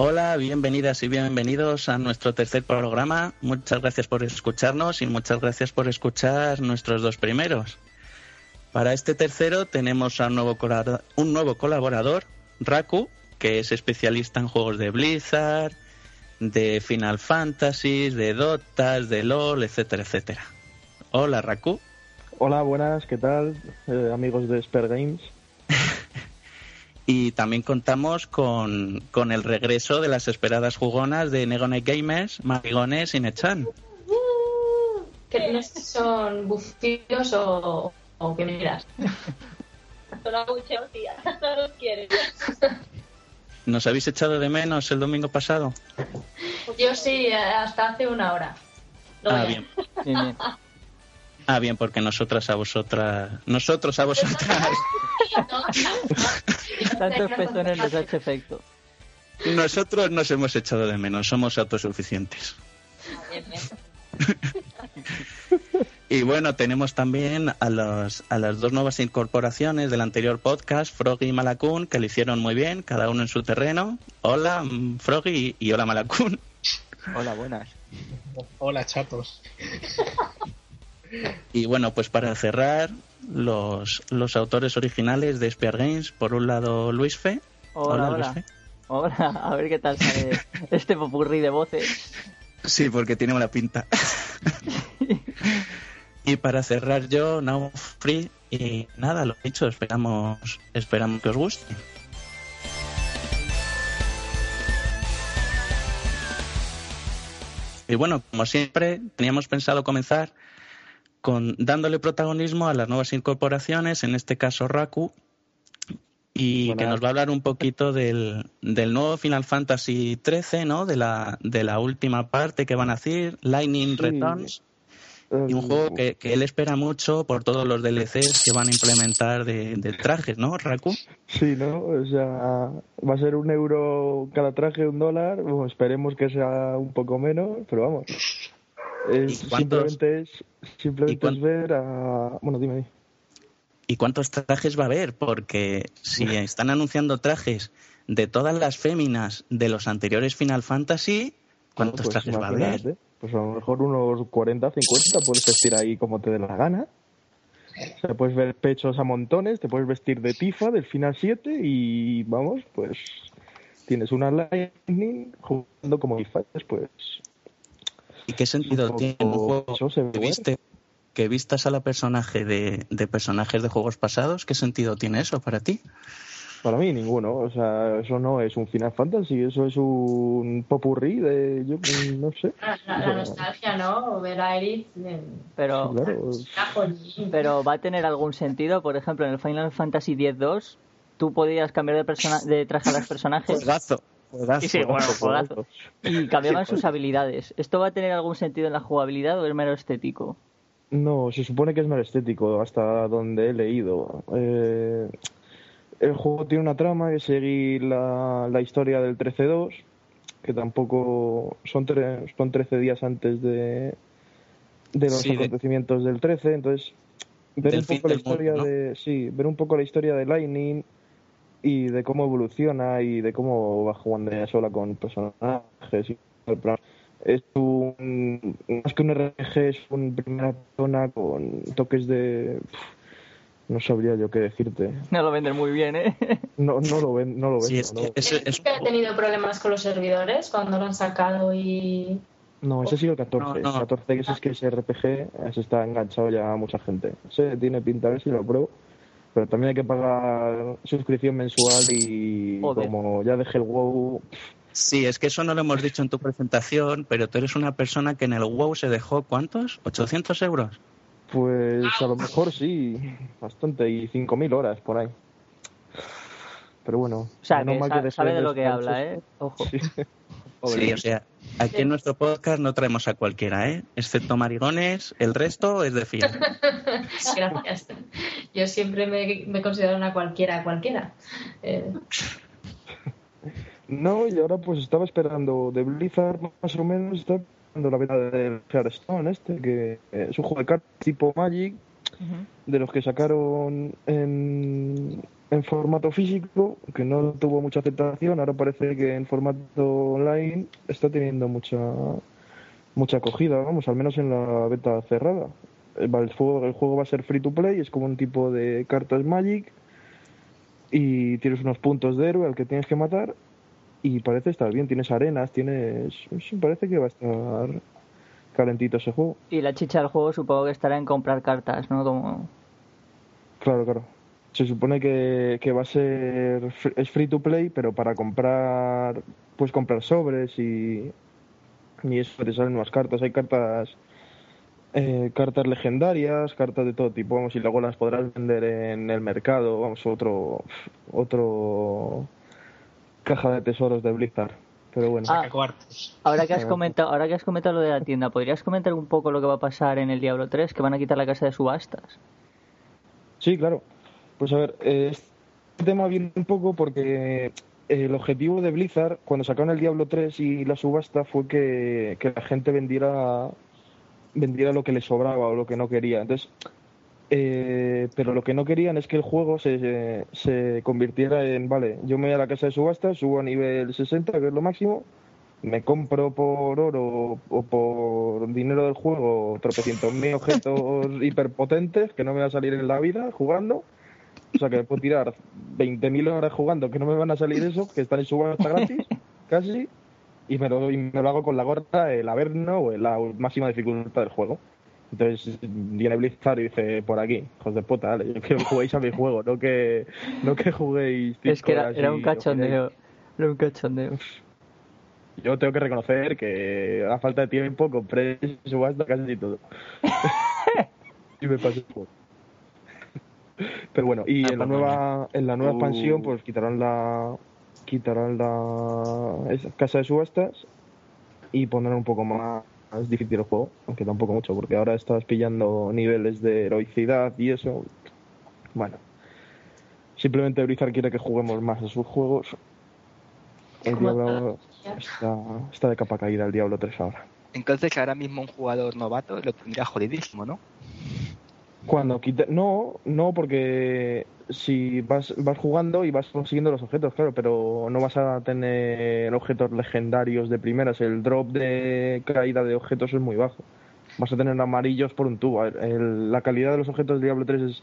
Hola, bienvenidas y bienvenidos a nuestro tercer programa. Muchas gracias por escucharnos y muchas gracias por escuchar nuestros dos primeros. Para este tercero tenemos a un nuevo, un nuevo colaborador, Raku, que es especialista en juegos de Blizzard, de Final Fantasy, de Dotas, de LOL, etcétera, etcétera. Hola, Raku. Hola, buenas, ¿qué tal? Eh, amigos de Spare Games. Y también contamos con, con, el regreso de las esperadas jugonas de Negone Gamers, Marigones y Nechan. ¿Qué no son bufios o, o qué miras? Son abucheos, tía. No los quieres. ¿Nos habéis echado de menos el domingo pasado? Yo sí, hasta hace una hora. ah, bien. bien, bien. Ah, bien, porque nosotras a vosotras. Nosotros a vosotras. Tantos pezones les ha hecho efecto. Nosotros nos hemos echado de menos, somos autosuficientes. y bueno, tenemos también a, los, a las dos nuevas incorporaciones del anterior podcast, Froggy y Malakun, que lo hicieron muy bien, cada uno en su terreno. Hola, Froggy, y hola, Malakun. Hola, buenas. Hola, chatos. Y bueno, pues para cerrar, los, los autores originales de Spear Games, por un lado Luis Fe. Hola, hola. Luis Fe. Hola, a ver qué tal sale este popurrí de voces. Sí, porque tiene una pinta. y para cerrar yo, Now Free, y nada, lo dicho, esperamos, esperamos que os guste. Y bueno, como siempre, teníamos pensado comenzar con, dándole protagonismo a las nuevas incorporaciones, en este caso Raku, y que nos va a hablar un poquito del, del nuevo Final Fantasy XIII, ¿no? De la, de la última parte que van a hacer, Lightning Returns. Y un juego que, que, él espera mucho por todos los DLCs que van a implementar de, de, trajes, ¿no, Raku? Sí, ¿no? O sea, va a ser un euro cada traje, un dólar. Bueno, esperemos que sea un poco menos, pero vamos. Es, simplemente es, simplemente es ver a... Bueno, dime. ¿Y cuántos trajes va a haber? Porque si están anunciando trajes de todas las féminas de los anteriores Final Fantasy, ¿cuántos pues trajes va a haber? Pues a lo mejor unos 40, 50, puedes vestir ahí como te dé la gana. O sea, puedes ver pechos a montones, te puedes vestir de Tifa del Final 7 y vamos, pues tienes una Lightning jugando como Tifa, pues ¿Y qué sentido tiene un juego que, viste, que vistas a la personaje de, de, personajes de juegos pasados? ¿Qué sentido tiene eso para ti? Para mí ninguno, o sea, eso no es un Final Fantasy, eso es un popurrí de, yo no sé. La, la nostalgia, ¿no? Ver a Eric. Pero, claro. pero va a tener algún sentido, por ejemplo, en el Final Fantasy X-2, tú podías cambiar de, persona, de traje a los personajes. Juegazo. Sí, bueno. Y cambiaban sus habilidades. ¿Esto va a tener algún sentido en la jugabilidad o es mero estético? No, se supone que es mero estético, hasta donde he leído. Eh, el juego tiene una trama que seguir la, la historia del 13-2, que tampoco son, tre son 13 días antes de, de los sí, acontecimientos de... del 13, entonces ver un poco la historia mundo, ¿no? de sí, ver un poco la historia de Lightning y de cómo evoluciona y de cómo va jugando ella sola con personajes y el plan. Es un más que un RPG, es una primera persona con toques de no sabría yo qué decirte. No lo venden muy bien, ¿eh? No, no lo ven, no lo ven. Sí, es, no. es, es, que ha tenido problemas con los servidores cuando lo han sacado y no, ese ha sido el 14. No, no. El 14 que ese es que ese RPG se está enganchado ya a mucha gente. Ese tiene pinta a ver si lo pruebo. Pero también hay que pagar suscripción mensual y Joder. como ya dejé el WoW, Sí, es que eso no lo hemos dicho en tu presentación, pero tú eres una persona que en el WoW se dejó, ¿cuántos? ¿800 euros? pues a lo mejor sí, bastante, y 5.000 horas por ahí. Pero bueno, O sea, que mal sa- dejé sabe de lo que habla, ¿eh? Ojo. Sí. Sí, o sea, aquí en nuestro podcast no traemos a cualquiera, ¿eh? Excepto marigones, el resto es de fiar. Gracias. Yo siempre me, me considero una cualquiera, cualquiera. Eh, No, y ahora pues estaba esperando de Blizzard más o menos, estaba esperando la beta del Hearthstone este, que es un juego de cartas tipo Magic, de los que sacaron en, en formato físico, que no tuvo mucha aceptación, ahora parece que en formato online está teniendo mucha mucha acogida, vamos, al menos en la beta cerrada. El juego, el juego va a ser free to play, es como un tipo de cartas Magic y tienes unos puntos de héroe al que tienes que matar y parece estar bien, tienes arenas, tienes... parece que va a estar calentito ese juego. Y la chicha del juego supongo que estará en comprar cartas, ¿no? Como... Claro, claro. Se supone que, que va a ser es free to play, pero para comprar puedes comprar sobres y y eso te salen unas cartas. Hay cartas eh, cartas legendarias, cartas de todo tipo, vamos, y luego las podrás vender en el mercado, vamos, otro otro caja de tesoros de Blizzard. Pero bueno, Ah. Ahora que has comentado, ahora que has comentado lo de la tienda, ¿podrías comentar un poco lo que va a pasar en el Diablo 3? Que van a quitar la casa de subastas. Sí, claro. Pues a ver, eh, este tema viene un poco porque el objetivo de Blizzard, cuando sacaron el Diablo 3 y la subasta, fue que, que la gente vendiera, vendiera lo que le sobraba o lo que no quería. Entonces, eh, pero lo que no querían es que el juego se, se convirtiera en, vale, yo me voy a la casa de subasta, subo a nivel 60, que es lo máximo, me compro por oro o por dinero del juego tropecientos mil objetos hiperpotentes que no me va a salir en la vida jugando. O sea que puedo tirar 20.000 horas jugando que no me van a salir eso, que están en subasta gratis, casi, y me lo, y me lo hago con la gorra, el averno o la máxima dificultad del juego. Entonces viene Blizzard y dice, por aquí, hijos de puta, dale, yo quiero que juguéis a mi juego, no que, no que juguéis Es que era, un cachondeo. Era un cachondeo. yo tengo que reconocer que a falta de tiempo compré subasta casi todo. y me pasé el juego. Pero bueno, y Ah, en la nueva en la nueva Uh. expansión pues quitarán la quitarán la esa casa de subastas y pondrán un poco más, más difícil el juego, aunque tampoco mucho, porque ahora estás pillando niveles de heroicidad y eso. Bueno, simplemente Blizzard quiere que juguemos más a sus juegos. El ¿Cómo Diablo está, está de capa caída el Diablo 3 ahora. Entonces ahora mismo un jugador novato lo tendría jodidísimo, ¿no? Cuando quite... No, no, porque si vas, vas jugando y vas consiguiendo los objetos, claro, pero no vas a tener objetos legendarios de primeras. El drop de caída de objetos es muy bajo. Vas a tener amarillos por un tubo. El- la calidad de los objetos de Diablo 3 es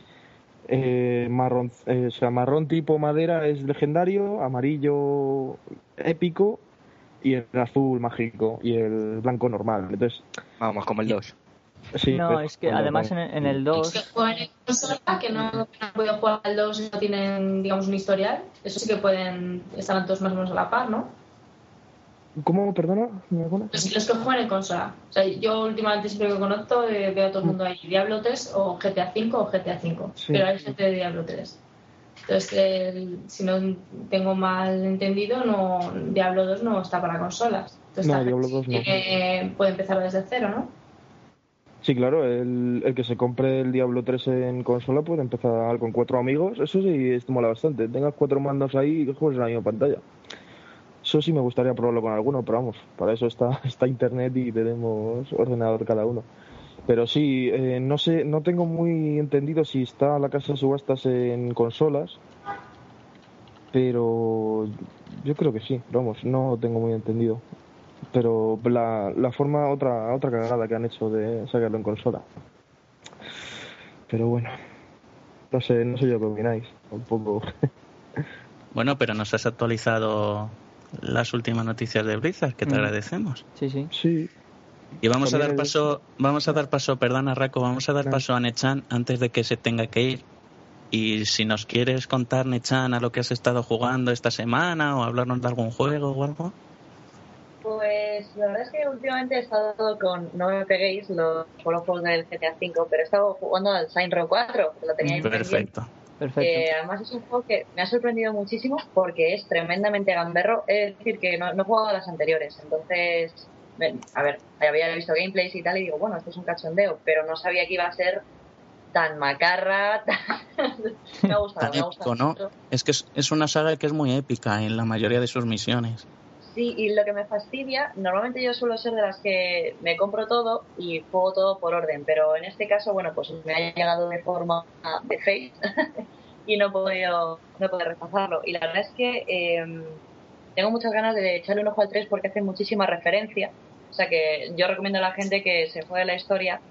eh, marrón, eh, sea, marrón tipo madera es legendario, amarillo épico y el azul mágico y el blanco normal. Entonces, Vamos, como el 2. Sí. no, es que además en, en el Los que 2... juegan en consola, que no, no han podido jugar al 2 y no tienen, digamos, un historial, eso sí que pueden, estarán todos más o menos a la par, ¿no? ¿Cómo? Perdona. Los, los que juegan en consola. O sea, yo últimamente siempre que conozco eh, veo a todo el mundo ahí Diablo 3 o GTA 5 o GTA 5. Sí. Pero hay gente de Diablo 3. Entonces, el- si no tengo mal entendido, no Diablo 2 no está para consolas. Entonces, No, Diablo gente 2 no. tiene- puede empezar desde cero, ¿no? Sí, claro, el, que se compre el Diablo 3 en consola puede empezar con cuatro amigos. Eso sí, esto mola bastante. Tengas cuatro mandos ahí y que juegues en la misma pantalla. Eso sí me gustaría probarlo con alguno, pero vamos, para eso está, está internet y tenemos ordenador cada uno. Pero sí, eh, no sé, no tengo muy entendido si está la casa de subastas en consolas, pero yo creo que sí, vamos, no tengo muy entendido. Pero la, la forma, otra, otra cagada que han hecho de sacarlo en consola. Pero bueno, no sé, no sé yo qué opináis, tampoco. Bueno, pero nos has actualizado las últimas noticias de Blizzard, que te Mm. agradecemos. Sí, sí. Sí, Y vamos a dar el- paso, vamos a dar paso, perdona Raco, vamos a dar paso a Nechan antes de que se tenga que ir. Y si nos quieres contar, Nechan, a lo que has estado jugando esta semana o hablarnos de algún juego o algo. Pues la verdad es que últimamente he estado con, no me peguéis los, juegos del GTA V, pero he estado jugando al Saints Row 4, que lo tenía ahí Perfecto. Perfecto. Eh, además es un juego que me ha sorprendido muchísimo porque es tremendamente gamberro. Es decir, que no, no he jugado a las anteriores. Entonces, a ver, había visto gameplays y tal y digo, bueno, esto es un cachondeo, pero no sabía que iba a ser tan macarra. tan- me ha gustado, Tan me ha épico, gustado. ¿no? mucho. Es que es, es una saga que es muy épica en la mayoría de sus misiones. Sí, y lo que me fastidia, normalmente yo suelo ser de las que me compro todo y juego todo por orden, pero en este caso, bueno, pues me ha llegado de forma de face y no he podido, no he podido rechazarlo. Y la verdad es que eh, tengo muchas ganas de echarle un ojo al 3 porque hace muchísima referencia. O sea que yo recomiendo a la gente que se juegue la historia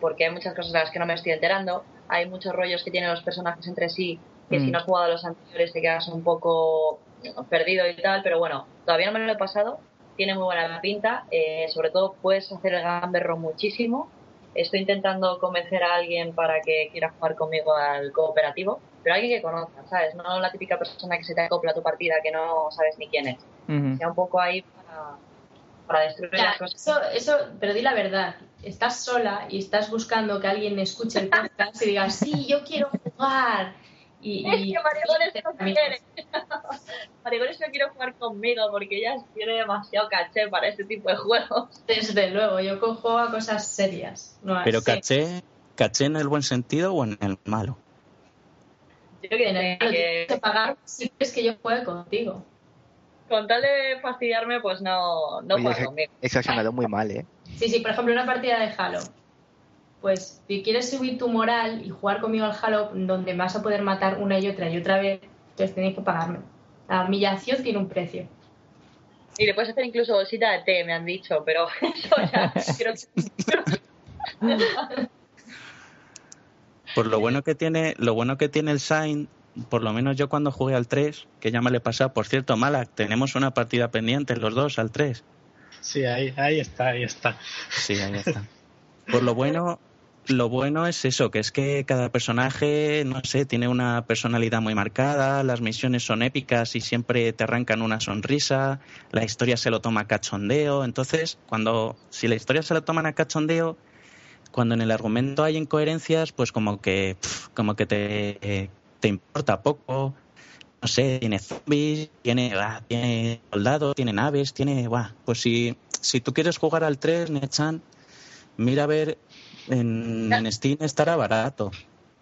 porque hay muchas cosas de las que no me estoy enterando. Hay muchos rollos que tienen los personajes entre sí que si Mm. no has jugado a los anteriores te quedas un poco perdido y tal, pero bueno, todavía no me lo he pasado. Tiene muy buena pinta. eh, sobre todo puedes hacer el gamberro muchísimo. Estoy intentando convencer a alguien para que quiera jugar conmigo al cooperativo, pero alguien que conozca, ¿sabes? No la típica persona que se te acopla a tu partida que no sabes ni quién es. Ujú. Sea un poco ahí para, para destruir Ya, las cosas. eso, eso, pero di la verdad. Estás sola y estás buscando que alguien escuche el podcast y diga, sí, yo quiero jugar. Y, Es y- que Marigones no quiere. Marigones no quiere jugar conmigo porque ella tiene demasiado caché para este tipo de juegos. Desde luego, yo cojo a cosas serias. No Pero caché, caché en el buen sentido o en el malo. Yo que, En el- que- tienes que pagar si quieres que yo juegue contigo. con tal de fastidiarme, pues no, no Oye, juega ese- conmigo. Eso ha sonado muy mal, ¿eh? Sí, sí, por ejemplo, una partida de Halo. Pues si quieres subir tu moral y jugar conmigo al Halo, donde me vas a poder matar una y otra y otra vez, entonces tenéis que pagarme. La humillación tiene un precio. Y le puedes hacer incluso bolsita de té, me han dicho, pero eso ya creo que... Por lo bueno que tiene, lo bueno que tiene el Sign, por lo menos yo cuando jugué al 3, que ya me le he pasado, por cierto, Malak, tenemos una partida pendiente los dos al 3. Sí, ahí, ahí está, ahí está. Sí, ahí está. Por lo bueno, lo bueno es eso, que es que cada personaje, no sé, tiene una personalidad muy marcada, las misiones son épicas y siempre te arrancan una sonrisa, la historia se lo toma a cachondeo, entonces, cuando, si la historia se lo toman a cachondeo, cuando en el argumento hay incoherencias, pues como que, como que te, te importa poco, no sé, tiene zombies, tiene, ah, tiene soldados, tiene naves, tiene, buah, pues si, si tú quieres jugar al 3, Nechan, mira a ver, en, en Steam estará barato.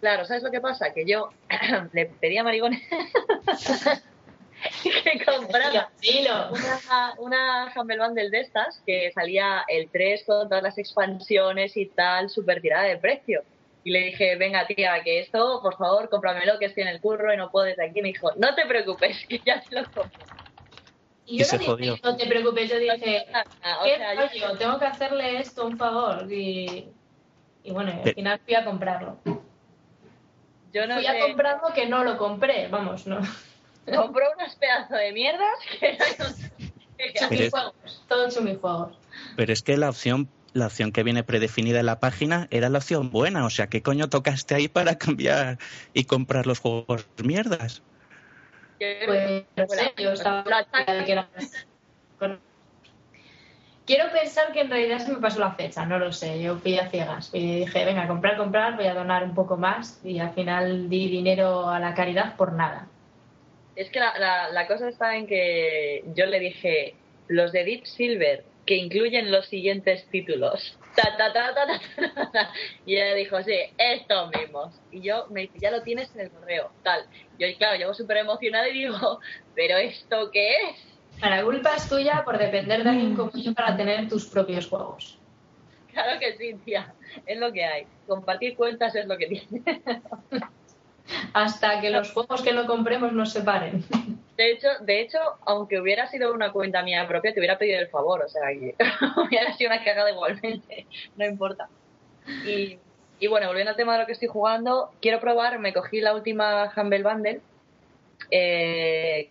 Claro, ¿sabes lo que pasa? Que yo le pedí a Marigones que comprara una, una Humble Bundle de estas que salía el 3 con todas las expansiones y tal, súper tirada de precio. Y le dije, venga tía, que esto, por favor, cómpramelo, que estoy en el curro y no puedo desde aquí. Me dijo, no te preocupes, que ya te lo compro. Y Y yo se no dije, jodió. no te preocupes, yo dije, o ¿qué sea, yo-? Tengo que hacerle esto un favor. Y, y bueno, al final fui a comprarlo. yo no Fui a comprarlo que no lo compré, vamos, no. compró unos pedazos de mierdas que no qué hacer. Chumijuegos. Pero es que la opción, la opción que viene predefinida en la página era la opción buena, o sea, ¿qué coño tocaste ahí para cambiar y comprar los juegos mierdas? Pues no sé, yo estaba que era- con- Quiero pensar que en realidad se me pasó la fecha, no lo sé. Yo fui a ciegas y dije, venga, comprar, comprar, voy a donar un poco más y al final di dinero a la caridad por nada. Es que la, la, cosa está en que yo le dije los de Deep Silver que incluyen los siguientes títulos. Ta, ta, ta. Y ella dijo, sí, estos mismos. Y yo me dice, ya lo tienes en el correo, tal. Yo, claro, llevo súper emocionada y digo, ¿pero esto qué es? La culpa es tuya por depender de alguien como yo para tener tus propios juegos. Claro que sí, tía, es lo que hay. Compartir cuentas es lo que tiene. Hasta que los juegos que no compremos nos separen. De hecho, de hecho, aunque hubiera sido una cuenta mía propia, te hubiera pedido el favor, o sea, que hubiera sido una cagada igualmente, no importa. Y, y bueno, volviendo al tema de lo que estoy jugando, quiero probar, me cogí la última Humble Bundle, eh,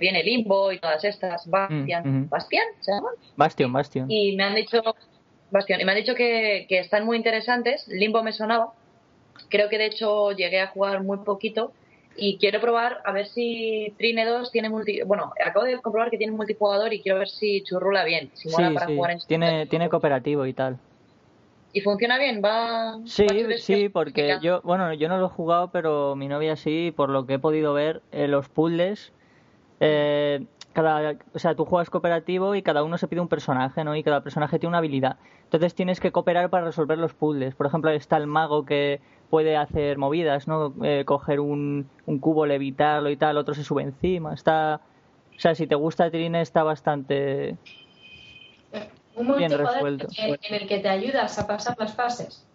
viene Limbo y todas estas, Bastian, Mm, ujú. ¿Bastian se llama? Bastion, Bastion. Y me han dicho, Bastión, y me han dicho que, que están muy interesantes, Limbo me sonaba, creo que de hecho llegué a jugar muy poquito y quiero probar a ver si Trine 2 tiene multi... Bueno, acabo de comprobar que tiene multijugador y quiero ver si churrula bien, si mola Sí, para sí, jugar en tiene, tiene cooperativo y tal. ¿Y funciona bien? ¿Va...? Sí, va sí, porque específica? yo, bueno, yo no lo he jugado, pero mi novia sí, por lo que he podido ver, eh, los puzzles, eh, cada, o sea, tú juegas cooperativo y cada uno se pide un personaje, ¿no? Y cada personaje tiene una habilidad. Entonces tienes que cooperar para resolver los puzzles. Por ejemplo, está el mago que puede hacer movidas, ¿no? Eh, coger un, un cubo, levitarlo y tal, otro se sube encima. Está, o sea, si te gusta Trine está bastante Un Bien resuelto. en el que te ayudas a pasar las fases.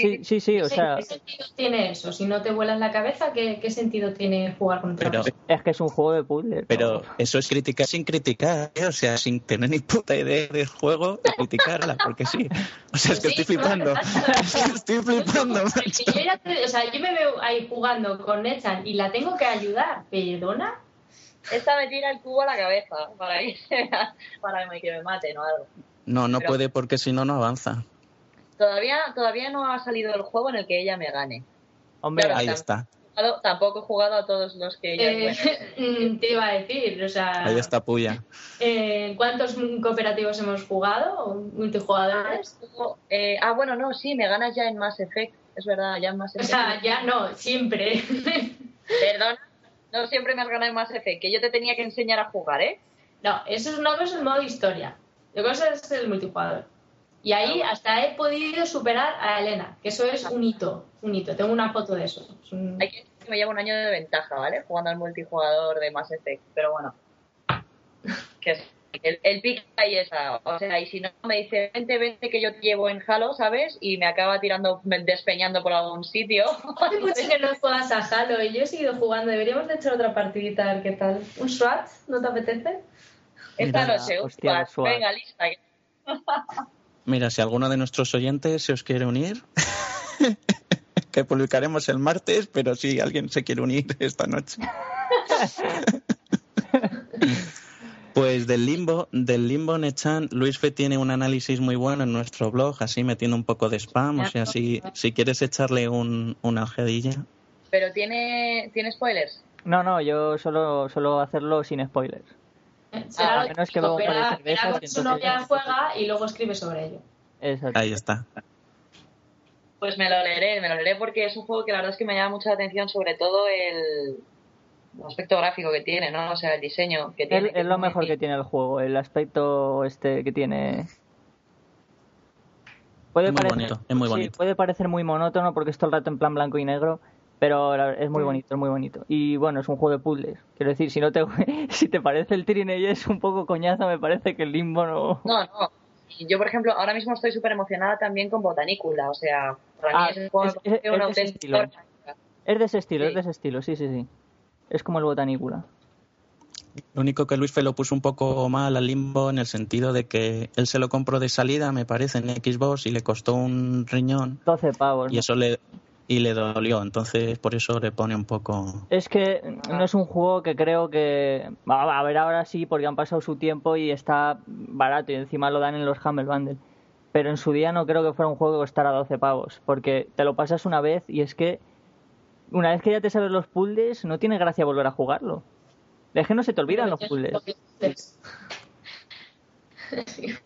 Sí, sí, sí, o sea, ¿Qué sentido tiene eso? Si no te vuelas la cabeza, ¿qué, qué sentido tiene jugar con otra Pero, persona? es que es un juego de puzzles. pero eso es criticar sin criticar, ¿eh? o sea, sin tener ni puta idea del juego, de criticarla, porque sí. O sea, es que Sí, estoy flipando. claro. Estoy flipando, Porque macho. yo, ya te- o sea, yo me veo ahí jugando con Nechan y la tengo que ayudar. ¿Perdona? Esta me tira el cubo a la cabeza para, a- para que me maten o algo. No, no Pero- puede porque si no, no avanza. Todavía, todavía no ha salido el juego en el que ella me gane. Hombre, claro, Ahí está, Jugado- Tampoco he jugado a todos los que ella Eh, mm, te iba a decir, o sea, ahí está Puya. eh, ¿cuántos cooperativos hemos jugado? ¿O ¿Multijugadores? Eh, ah, bueno, no, sí, me ganas ya en Mass Effect. Es verdad, ya en Mass O Effect. sea, ya no, siempre. Perdona, no siempre me has ganado en Mass Effect, que yo te tenía que enseñar a jugar, ¿eh? No, eso es una cosa el modo historia. Otra cosa es el multijugador. Y ahí hasta he podido superar a Elena, que eso es un hito, un hito. Tengo una foto de eso. Es un- Hay que decir que me lleva un año de ventaja, ¿vale? Jugando al multijugador de Mass Effect, pero bueno. Que es- el, el pick ahí está. O sea, y si no me dice, vente, vente que yo te llevo en Halo, ¿sabes? Y me acaba tirando, me- despeñando por algún sitio. Hace mucho que no juegas a Halo y yo he seguido jugando. Deberíamos de echar otra partidita a ver qué tal. ¿Un SWAT? ¿No te apetece? Esta Mira, noche, los SWAT. venga, lista. Mira, si alguno de nuestros oyentes se os quiere unir, que publicaremos el martes, pero si alguien se quiere unir esta noche. Pues del limbo, del limbo Nechan, Luis Fe tiene un análisis muy bueno en nuestro blog, así metiendo un poco de spam, o sea, si, si quieres echarle un, una ojeadilla. Pero tiene, tiene spoilers. no, no, yo solo, solo hacerlo sin spoilers. Será a lo menos que de verá- cervezas verá y con su entonces- novia juega y luego escribe sobre ello. Exacto. Ahí está. Pues me lo leeré, me lo leeré porque es un juego que la verdad es que me llama mucha atención, sobre todo el, el aspecto gráfico que tiene, ¿no? O sea, el diseño que tiene. es lo mejor que tiene el juego, el aspecto este que tiene. Puede Es muy parecer- bonito, es muy sí, bonito. puede parecer muy monótono porque es todo el rato en plan blanco y negro, pero es Mm. muy bonito, es muy bonito. Y bueno, es un juego de puzzles. Quiero decir, si no te si te parece el Trine y es un poco coñazo, me parece que el Limbo no. No, no. Y yo, por ejemplo, ahora mismo estoy súper emocionada también con Botanicula. O sea, para Ah, mí es un juego es- es- una es de ese estilo. Es de ese estilo, Sí. es de ese estilo, sí, sí, sí. Es como el Botanicula. Lo único que Luis Fe lo puso un poco mal al limbo en el sentido de que él se lo compró de salida, me parece, en Xbox y le costó un riñón 12 pavos. y eso le y le dolió, entonces por eso le pone un poco Es que no es un juego que creo que. A a ver, ahora sí, porque han pasado su tiempo y está barato y encima lo dan en los Humble Bundle. Pero en su día no creo que fuera un juego que costara 12 pavos, porque te lo pasas una vez y es que. Una vez que ya te sabes los puzzles, no tiene gracia volver a jugarlo. Es que no se te olvidan los puzzles.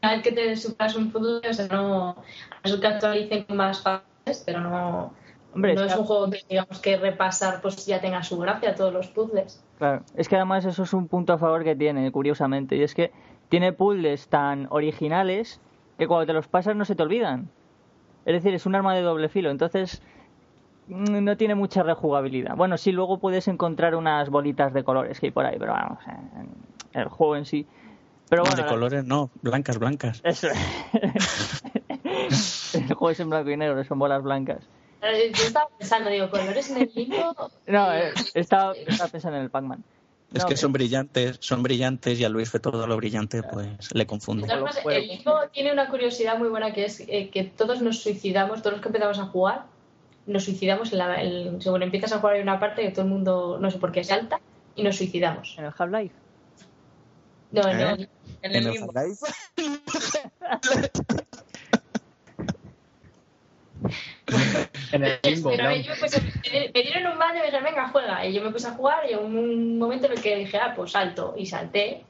Una vez que te superas un puzzle, o sea, no. Es que actualicen más fases, pero no. Hombre, no es que- un juego que digamos que repasar pues ya tenga su gracia todos los puzzles. Claro, es que además eso es un punto a favor que tiene, curiosamente, y es que tiene puzzles tan originales que cuando te los pasas no se te olvidan. Es decir, es un arma de doble filo, entonces mm, no tiene mucha rejugabilidad. Bueno, sí, luego puedes encontrar unas bolitas de colores que hay por ahí, pero vamos, en el juego en sí. Pero No, bueno, de la- colores no, blancas, blancas. Eso. el juego es en blanco y negro, son bolas blancas. Eh, Yo estaba pensando, digo, colores en el limbo. No, eh, estaba, estaba pensando en el Pac-Man. Es No, que son brillantes, son brillantes y a Luis Fe todo lo brillante pues le confunde. Juegos. el limbo tiene una curiosidad muy buena que es eh, que todos nos suicidamos, todos los que empezamos a jugar, nos suicidamos en la, en- según empiezas a jugar hay una parte que todo el mundo, no sé por qué, salta y nos suicidamos. En el Half-Life. No, ¿Eh? no, En En el. Half-Life. En el limbo, Pero claro. pues, me dieron un mando y me dijeron, venga, juega. Y yo me puse a jugar y en un momento en el que dije, ah, pues salto. Y salté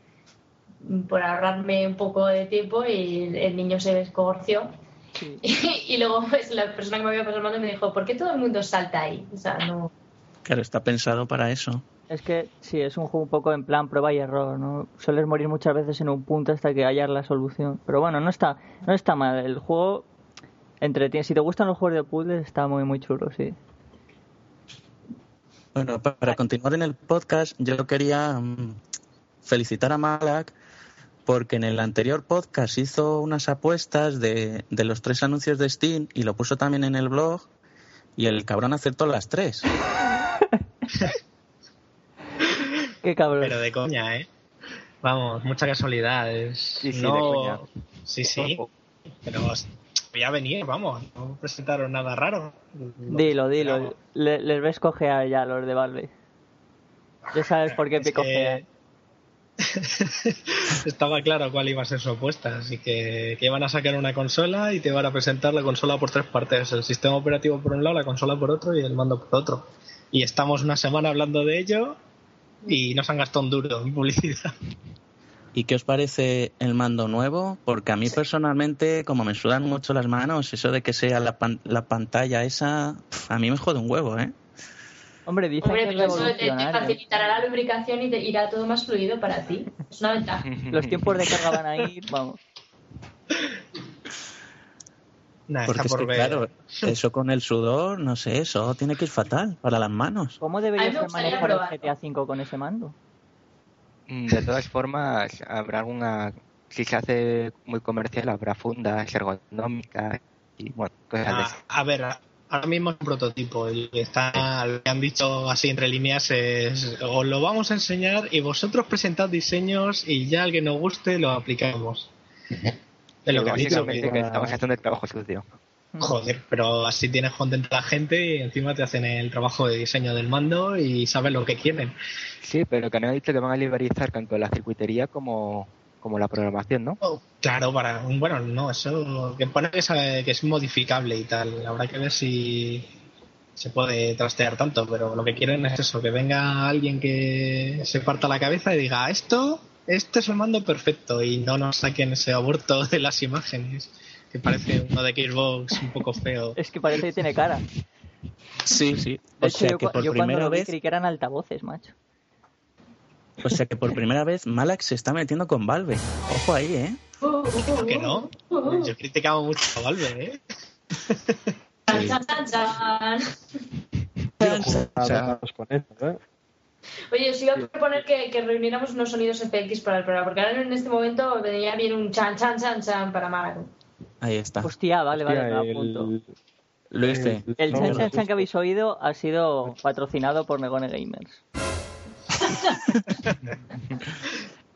por ahorrarme un poco de tiempo y el, niño se escorció. Sí. Y, luego pues, la persona que me había pasado el mando me dijo, ¿por qué todo el mundo salta ahí? O sea, no... Claro, está pensado para eso. Es que sí, es un juego un poco en plan prueba y error, ¿no? Sueles morir muchas veces en un punto hasta que hallar la solución. Pero bueno, no está, no está mal. El juego entretiene. Si te gustan los juegos de puzzles, está muy, muy chulo, sí. Bueno, pa- para continuar en el podcast, yo quería mm, felicitar a Malak porque en el anterior podcast hizo unas apuestas de, de los tres anuncios de Steam y lo puso también en el blog y el cabrón acertó las tres. Qué cabrón. Pero de coña, ¿eh? Vamos, mucha casualidad. Es... Sí, sí, no... de coña. Sí, sí. Pero voy a venir, vamos. No presentaron nada raro. Dilo, dilo. Le- les ves cojear ya los de Valve. Ya sabes por qué picojea. que- Estaba claro cuál iba a ser su apuesta, así que, que iban a sacar una consola y te iban a presentar la consola por tres partes, el sistema operativo por un lado, la consola por otro y el mando por otro. Y estamos una semana hablando de ello y nos han gastado un duro en publicidad. ¿Y qué os parece el mando nuevo? Porque a mí personalmente, como me sudan mucho las manos, eso de que sea la, pan- la pantalla esa, a mí me jode un huevo, ¿eh? Hombre, dicen Hombre, que eso te, facilitará la lubricación y te irá todo más fluido para ti. Es una ventaja. Los tiempos de carga van a ir, vamos. Nah, Porque está es por que, ver. claro, eso con el sudor, no sé, eso tiene que ir fatal para las manos. ¿Cómo A mí debería me ser gustaría manejar el. GTA V con ese mando? Mm, De todas formas, habrá alguna. Si se hace muy comercial, habrá fundas ergonómicas y bueno, cosas de Ah, esas. a ver, ahora mismo es un prototipo. El que está, lo que han dicho así entre líneas es: os lo vamos a enseñar y vosotros presentad diseños y ya al que nos guste lo aplicamos. Es lo que. Básicamente que- que estamos haciendo el trabajo sucio. Joder, pero así tienes contenta a la gente y encima te hacen el trabajo de diseño del mando y saben lo que quieren. Sí, pero que no han dicho que van a liberalizar tanto la circuitería como, como la programación, ¿no? Oh, claro, para bueno, no, eso que pone que es, que es modificable y tal. Habrá que ver si se puede trastear tanto, pero lo que quieren es eso, que venga alguien que se parta la cabeza y diga, esto, este es el mando perfecto y no nos saquen ese aborto de las imágenes, que parece uno de Xbox un poco feo. Es que parece que tiene cara. Sí, sí. De O hecho, sea yo, que por yo cuando primera lo vi vez, creí que eran altavoces, macho. o sea que por primera vez Malak se está metiendo con Valve. Ojo ahí, ¿eh? ¿Por qué no? Yo criticaba mucho a Valve, ¿eh? Chan, chan, chan, chan. A O sea, ¿eh? Oye, os iba a proponer que, que reuniéramos unos sonidos FX para el programa, porque ahora en este momento venía bien un chan, chan, chan, chan para Maraco. Ahí está. Hostia, vale, vale, Hostia, me apunto. el- Luis, ¿qué? El no, chan chan chan que habéis oído ha sido patrocinado por Megone Gamers.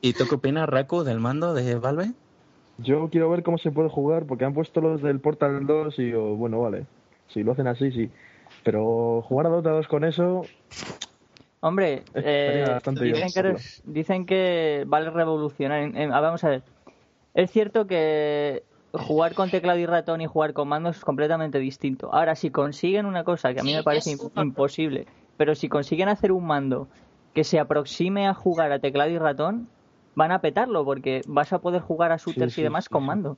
¿Y tú qué opinas, Raku, del mando de Valve? Yo quiero ver cómo se puede jugar, porque han puesto los del Portal 2 y yo, bueno, vale. Si lo hacen así, sí. Pero jugar a Dota 2 con eso, Hombre, eh, bastante dicen, que eres- dicen que vale revolucionar. Vamos a ver. Es cierto que jugar con teclado y ratón y jugar con mando es completamente distinto. Ahora, si consiguen una cosa que a mí Sí, me parece es imposible, pero si consiguen hacer un mando que se aproxime a jugar a teclado y ratón, van a petarlo porque vas a poder jugar a shooters sí, y demás sí, con mando.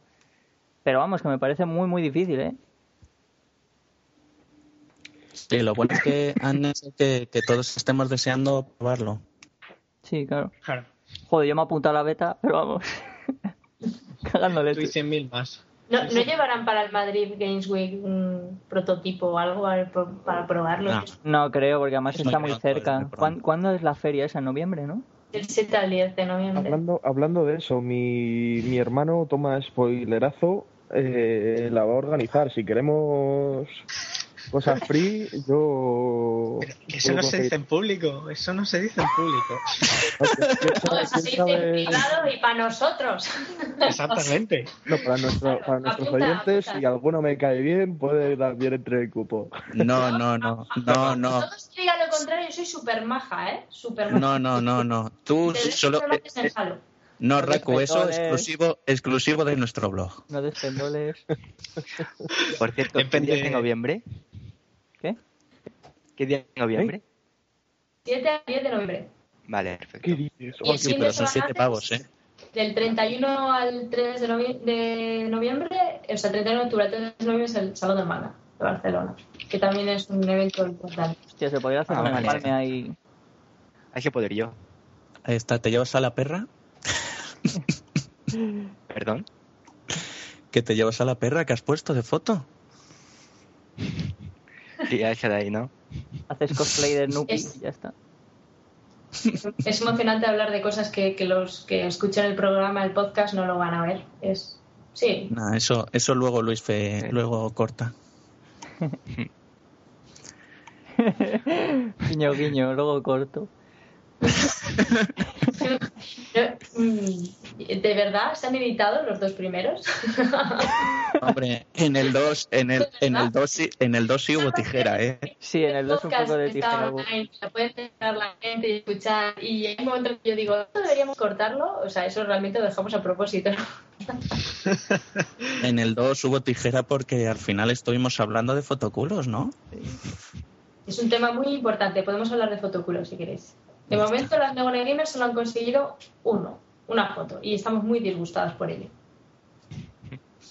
Pero vamos, que me parece muy, muy difícil, ¿eh? Sí, lo bueno es que han hecho que, que todos estemos deseando probarlo. Sí, claro. Claro, Joder, yo me he apuntado a la beta, pero vamos. Cagándole. tú y 100.000 más. ¿No, ¿No llevarán para el Madrid Games Week un prototipo o algo para probarlo? No. No creo, porque además Es está muy cerca. muy pronto. ¿Cuán- ¿Cuándo es la feria esa? ¿En noviembre, no? Del 7 al 10 de noviembre. hablando, hablando de eso, mi, mi hermano toma spoilerazo, eh, la va a organizar. Si queremos cosas free, yo... Pero eso no se dice en público, eso no se dice en público. Todo eso se dice en privado y para nosotros. Exactamente. No, para, nuestro- para nuestros Apunta, oyentes, apunta. si alguno me cae bien, puede dar bien entre el cupo. No, no, no, no, no, Todos que digan lo contrario, yo soy súper maja, ¿eh? Súper maja. no, no, no, no. Tú solo... Halo. No, Raku, eso exclusivo, exclusivo de nuestro blog. No despendoles. Por cierto, ¿qué día es de noviembre? ¿Qué? ¿Qué día de noviembre? 7 a 10 de noviembre. Vale, perfecto. ¿Qué dices? Oh, sí, pero de son semana siete antes, pavos, ¿eh? Del 31 al 3 de, novie- de noviembre, o sea, el 31 de octubre al 3 de noviembre es el Salón del Manga de Barcelona, que también es un evento importante. Hostia, se podría hacer Ah, vale. ahí. Hay que poder yo. Ahí está, ¿te llevas a la perra? Perdón. ¿Que te llevas a la perra que has puesto de foto? Sí, esa de ahí, ¿no? Haces cosplay de Nuki Es- y ya está. Es emocionante hablar de cosas que, que los que escuchan el programa, el podcast, no lo van a ver. Es Sí, Nah, eso, eso luego Luis Fe, luego corta. guiño, guiño, luego corto. Mm, ¿De verdad se han editado los dos primeros? Hombre, en el 2, en el, en el 2 sí, en el 2 sí hubo tijera, ¿eh? Sí, en el 2 un poco de tijera. online, la puede la gente y escuchar. Y hay un momento en que yo digo, ¿esto deberíamos cortarlo? O sea, eso realmente lo dejamos a propósito. ¿no? En el 2 hubo tijera porque al final estuvimos hablando de fotoculos, ¿no? Es un tema muy importante. Podemos hablar de fotoculos si queréis. De momento, las Negone Gamers solo han conseguido uno, una foto. Y estamos muy disgustados por ello.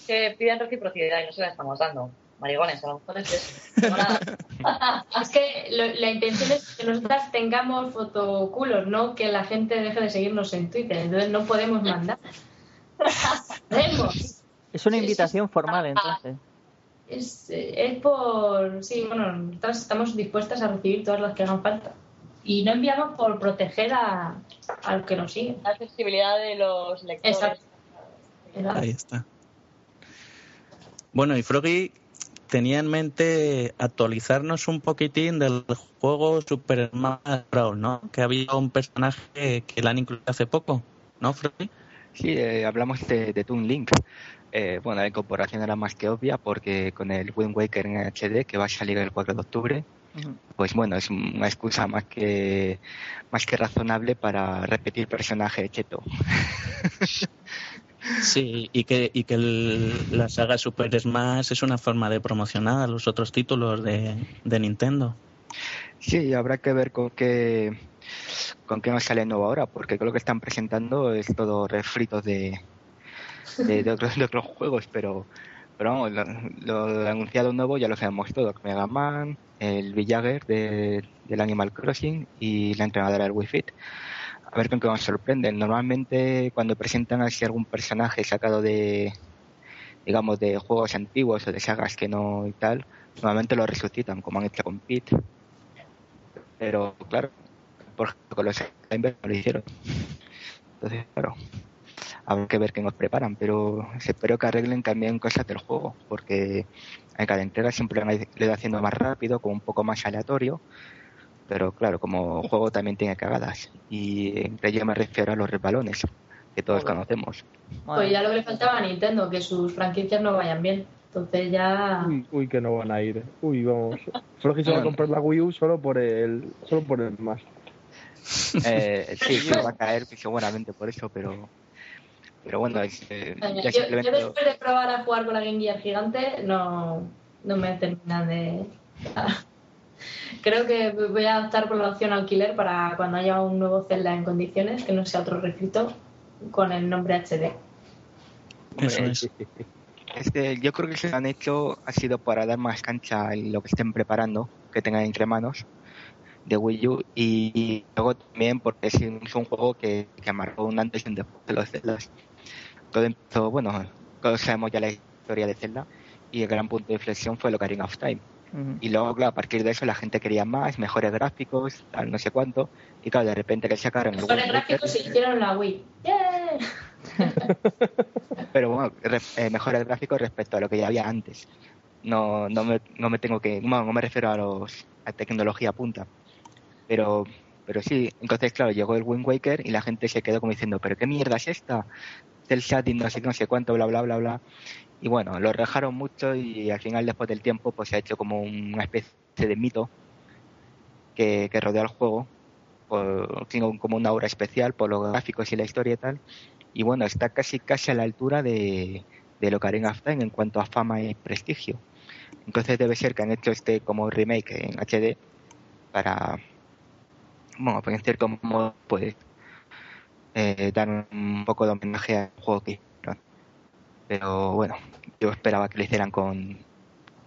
Que piden reciprocidad y no se la estamos dando. Marigones, a lo mejor es eso. Es que lo- la intención es que nosotras tengamos fotoculos, no que la gente deje de seguirnos en Twitter. Entonces no podemos mandar. Es una invitación sí. formal, entonces. Es, eh, es por. Sí, bueno, nosotras estamos dispuestas a recibir todas las que hagan falta. Y no enviamos por proteger a, al que nos sigue. La accesibilidad de los lectores. Exacto. Ahí está. Bueno, y Froggy tenía en mente actualizarnos un poquitín del juego Super Smash Bros., ¿no? Que había un personaje que la han incluido hace poco, ¿no, Froggy? Sí, eh, hablamos de, de Toon Link. Eh, bueno, la incorporación era más que obvia porque con el Wind Waker en HD que va a salir el 4 de octubre. Pues bueno, es una excusa más que más que razonable para repetir personaje cheto. Sí, y que, y que el- la saga Super Smash es una forma de promocionar a los otros títulos de, de Nintendo. Sí, habrá que ver con qué con qué nos sale nuevo ahora, porque creo que están presentando es todo refritos de, de, de otros, de otros juegos, pero pero vamos, lo, lo anunciado nuevo ya lo sabemos todo, Mega Man, el Villager de, del Animal Crossing y la entrenadora del Wii Fit. A ver con qué nos sorprenden. Normalmente cuando presentan así algún personaje sacado de digamos de juegos antiguos o de sagas que no y tal, normalmente lo resucitan, como han hecho con Pete. Pero claro, por ejemplo, con los Climbers no lo hicieron. Entonces, claro, habrá que ver qué nos preparan, pero espero que arreglen también cosas del juego, porque en cada entrega siempre lo ido haciendo más rápido, como un poco más aleatorio, pero claro, como juego también tiene cagadas, y entre ello me refiero a los resbalones, que todos conocemos. Pues ya lo que le faltaba a Nintendo, que sus franquicias no vayan bien. Entonces ya. Uy, uy, que no van a ir. Uy, vamos. Floji se va a comprar la Wii U solo por el, solo por el más. Eh, sí, sí, va a caer seguramente por eso, pero pero bueno, es, eh, Yo, ya yo simplemente lo- después de probar a jugar con la Game Gear gigante, no, no me terminan de. Creo que voy a optar por la opción alquiler para cuando haya un nuevo Zelda en condiciones, que no sea otro refrito con el nombre HD. Eso Hombre, es. Este, yo creo que se han hecho ha sido para dar más cancha en lo que estén preparando, que tengan entre manos de Wii U y, luego también porque es un, es un juego que, que marcó un antes y un después de los Zeldas. Todo empezó, bueno, todos sabemos ya la historia de Zelda y el gran punto de inflexión fue el Ocarina of Time. Y luego, claro, a partir de eso la gente quería más, mejores gráficos, tal, no sé cuánto. Y claro, de repente que sacaron el Con el Wind Waker, gráfico se hicieron la Wii. ¡Yeah! pero bueno, eh, mejores gráficos respecto a lo que ya había antes. No, no, me, no me tengo que, no, no me refiero a los a tecnología punta. Pero, pero sí, entonces claro, llegó el Wind Waker y la gente se quedó como diciendo, pero qué mierda es esta, del shading no sé qué, no sé cuánto, bla bla bla bla. Y bueno, lo rejaron mucho y al final después del tiempo pues se ha hecho como una especie de mito que, que rodea el juego, por, como una obra especial por los gráficos y la historia y tal. Y bueno, está casi casi a la altura de, de Ocarina of Time en cuanto a fama y prestigio. Entonces debe ser que han hecho este como remake en HD para, bueno, pues en cierto modo, pues eh, dar un poco de homenaje al juego que Pero bueno, yo esperaba que lo hicieran con,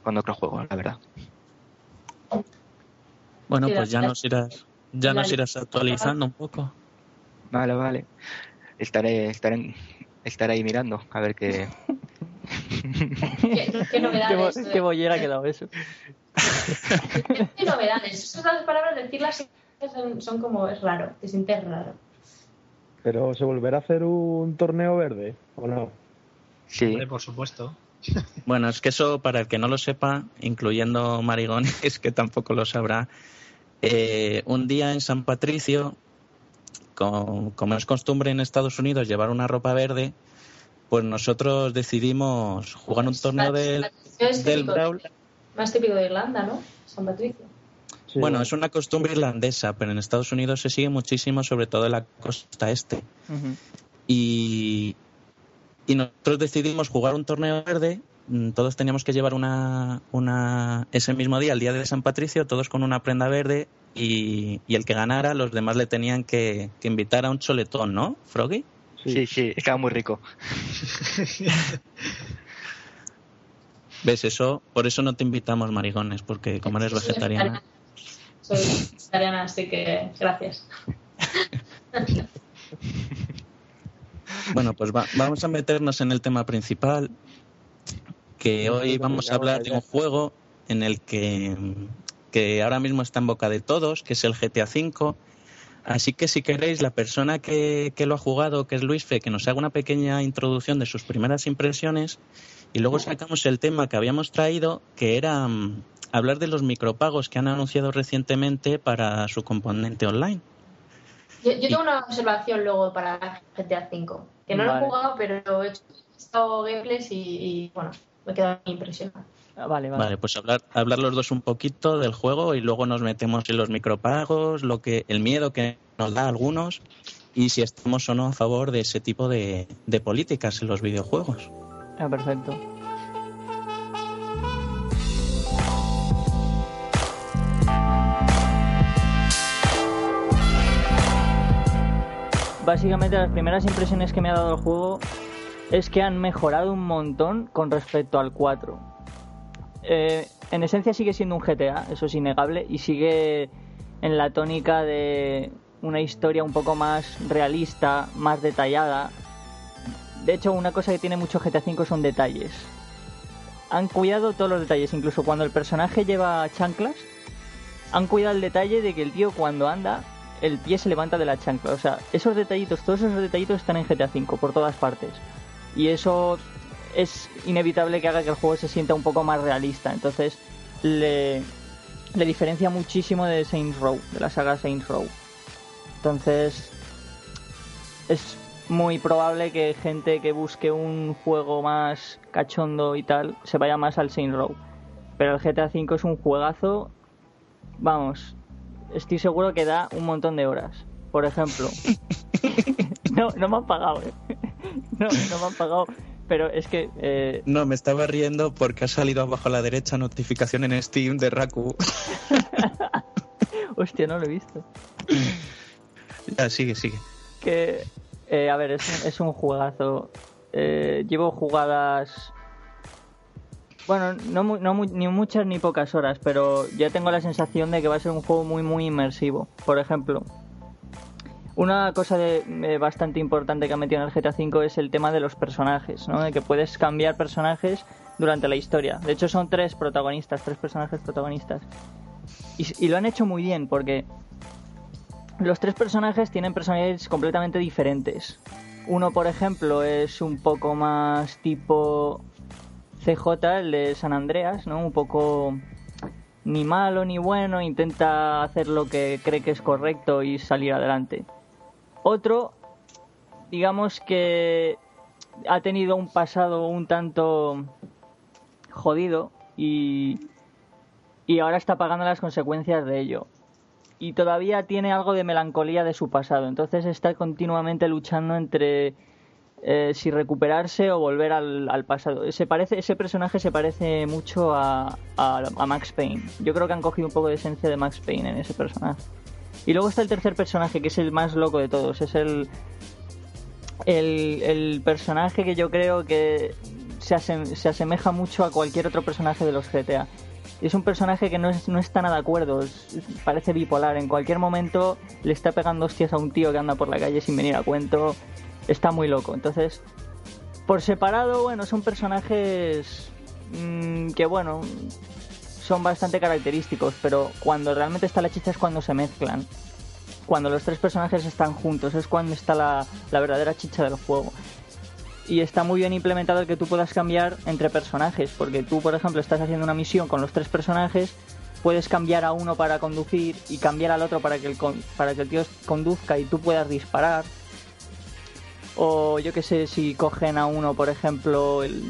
con otro juego, la verdad. Bueno, pues ya nos irás, ya nos irás actualizando un poco. Vale, vale. Estaré, estaré, estaré ahí mirando a ver qué. ¿Qué, qué novedades? Qué, bo- qué bollera ha quedado eso. ¿Qué, qué novedades? Esas palabras, decirlas son, son como, es raro, te sientes raro. Pero ¿se volverá a hacer un torneo verde o no? Sí, Hombre, por supuesto. Bueno, es que eso, para el que no lo sepa, incluyendo Marigones, que tampoco lo sabrá, eh, un día en San Patricio, con- como es costumbre en Estados Unidos llevar una ropa verde, pues nosotros decidimos jugar un torneo del, Es del Brawl. Más típico de Irlanda, ¿no? San Patricio. Sí. Bueno, es una costumbre irlandesa, pero en Estados Unidos se sigue muchísimo, sobre todo en la costa este. Y, y nosotros decidimos jugar un torneo verde. Mm, Todos teníamos que llevar una, una ese mismo día, el día de San Patricio, todos con una prenda verde y, y el que ganara, los demás le tenían que, que invitar a un choletón, ¿no, Froggy? sí, sí, estaba muy rico. ¿Ves eso? Por eso no te invitamos marigones, porque como eres vegetariana. Soy vegetariana, así que gracias. Bueno, pues va- vamos a meternos en el tema principal, que hoy vamos a hablar de un juego en el que, que ahora mismo está en boca de todos, que es el GTA V. Así que si queréis, la persona que, que lo ha jugado, que es Luis Fe, que nos haga una pequeña introducción de sus primeras impresiones y luego sacamos el tema que habíamos traído, que era mm, hablar de los micropagos que han anunciado recientemente para su componente online. Yo, yo tengo una observación luego para GTA V, que no lo he jugado, pero he hecho he visto gameplays y, y, bueno, me he quedado impresionado. Ah, Vale, vale. Vale, pues hablar, hablar los dos un poquito del juego y luego nos metemos en los micropagos, lo que, el miedo que nos da a algunos y si estamos o no a favor de ese tipo de, de políticas en los videojuegos. Ah, perfecto. Básicamente las primeras impresiones que me ha dado el juego es que han mejorado un montón con respecto al 4. Eh, en esencia sigue siendo un GTA, eso es innegable, y sigue en la tónica de una historia un poco más realista, más detallada, de hecho, una cosa que tiene mucho GTA V son detalles. Han cuidado todos los detalles, incluso cuando el personaje lleva chanclas, han cuidado el detalle de que el tío cuando anda, el pie se levanta de la chancla. O sea, esos detallitos, todos esos detallitos están en GTA V por todas partes. Y eso es inevitable que haga que el juego se sienta un poco más realista. Entonces, le, diferencia muchísimo de Saints Row, de la saga Saints Row. Entonces, es muy probable que gente que busque un juego más cachondo y tal se vaya más al Saints Row. Pero el GTA V es un juegazo, vamos, estoy seguro que da un montón de horas. Por ejemplo, no, no me han pagado, ¿eh? no, no me han pagado, pero es que eh, No, me estaba riendo porque ha salido abajo a la derecha notificación en Steam de Raku. hostia, no lo he visto. ya, sigue, sigue. que eh, a ver es un, es un juegazo Eh, llevo jugadas bueno no, no ni muchas ni pocas horas pero ya tengo la sensación de que va a ser un juego muy muy inmersivo por ejemplo una cosa de- eh, bastante importante que ha metido en el GTA V es el tema de los personajes, ¿no? De que puedes cambiar personajes durante la historia. De hecho, son tres protagonistas, tres personajes protagonistas. Y, y lo han hecho muy bien porque los tres personajes tienen personalidades completamente diferentes. Uno, por ejemplo, es un poco más tipo CJ, el de San Andreas, ¿no? Un poco ni malo ni bueno, intenta hacer lo que cree que es correcto y salir adelante. Otro, digamos que ha tenido un pasado un tanto jodido y, y ahora está pagando las consecuencias de ello. Y todavía tiene algo de melancolía de su pasado, entonces está continuamente luchando entre eh, si recuperarse o volver al, pasado. Se parece, ese personaje se parece mucho a, a, Max Payne. Yo creo que han cogido un poco de esencia de Max Payne en ese personaje. Y luego está el tercer personaje, que es el más loco de todos. Es el, el, personaje que yo creo que se, se asemeja mucho a cualquier otro personaje de los GTA es un personaje que no, no está nada de acuerdo, parece bipolar. En cualquier momento le está pegando hostias a un tío que anda por la calle sin venir a cuento. Está muy loco. Entonces, por separado, bueno, son personajes mm, que, bueno, son bastante característicos, pero cuando realmente está la chicha es cuando se mezclan. Cuando los tres personajes están juntos, es cuando está la, la verdadera chicha del juego y está muy bien implementado el que tú puedas cambiar entre personajes, porque tú, por ejemplo, estás haciendo una misión con los tres personajes, puedes cambiar a uno para conducir y cambiar al otro para que el, para que el tío conduzca y tú puedas disparar. O yo que sé, si cogen a uno, por ejemplo, el...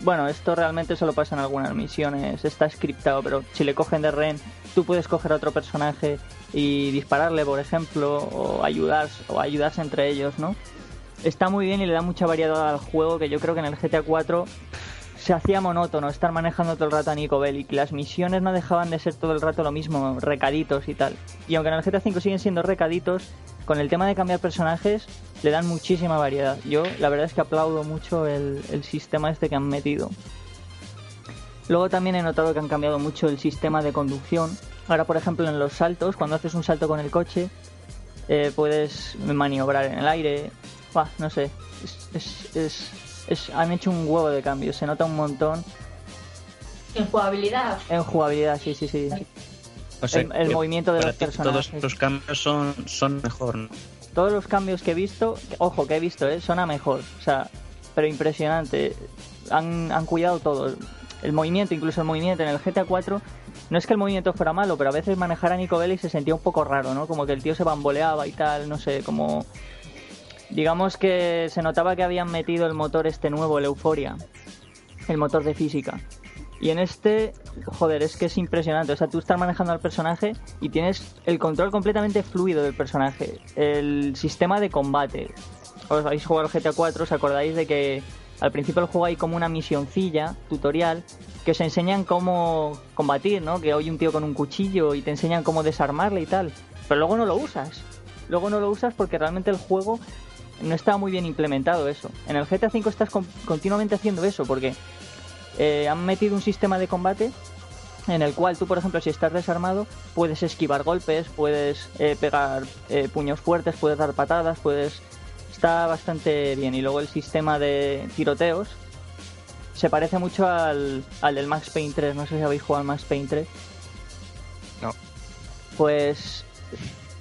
Bueno, esto realmente solo pasa en algunas misiones, está scriptado, pero si le cogen de Ren, tú puedes coger a otro personaje y dispararle, por ejemplo, o ayudar, o ayudarse entre ellos, ¿no? está muy bien y le da mucha variedad al juego que yo creo que en el GTA 4 se hacía monótono estar manejando todo el rato a Nico Bellic. Las misiones no dejaban de ser todo el rato lo mismo, recaditos y tal. Y aunque en el GTA 5 siguen siendo recaditos, con el tema de cambiar personajes le dan muchísima variedad. Yo la verdad es que aplaudo mucho el, sistema este que han metido. Luego también he notado que han cambiado mucho el sistema de conducción. Ahora, por ejemplo, en los saltos, cuando haces un salto con el coche, eh, puedes maniobrar en el aire, no sé. Es, han hecho un huevo de cambios, se nota un montón. ¿En jugabilidad? En jugabilidad, sí, sí, sí. el, movimiento de los personajes. Todos los cambios son, son mejor, Todos los cambios que he visto, ojo, que he visto, ¿eh? son a mejor. O sea, pero impresionante. Han, han cuidado todo. El movimiento, incluso el movimiento en el GTA 4 no es que el movimiento fuera malo, pero a veces manejar a Nico Belli se sentía un poco raro, ¿no? Como que el tío se bamboleaba y tal, no sé, como digamos que se notaba que habían metido el motor este nuevo, el Euphoria, el motor de física. Y en este, joder, es que es impresionante. O sea, tú estás manejando al personaje y tienes el control completamente fluido del personaje. El sistema de combate. Os habéis jugado al GTA 4, os acordáis de que al principio del juego hay como una misioncilla, tutorial, que os enseñan cómo combatir, ¿no? Que hoy un tío con un cuchillo y te enseñan cómo desarmarle y tal. Pero luego no lo usas. Luego no lo usas porque realmente el juego no estaba muy bien implementado eso. En el GTA V estás continuamente haciendo eso porque eh, han metido un sistema de combate en el cual tú, por ejemplo, si estás desarmado, puedes esquivar golpes, puedes eh, pegar eh, puños fuertes, puedes dar patadas, puedes... Está bastante bien. Y luego el sistema de tiroteos se parece mucho al, al del Max Payne 3. No sé si habéis jugado al Max Payne 3. No. Pues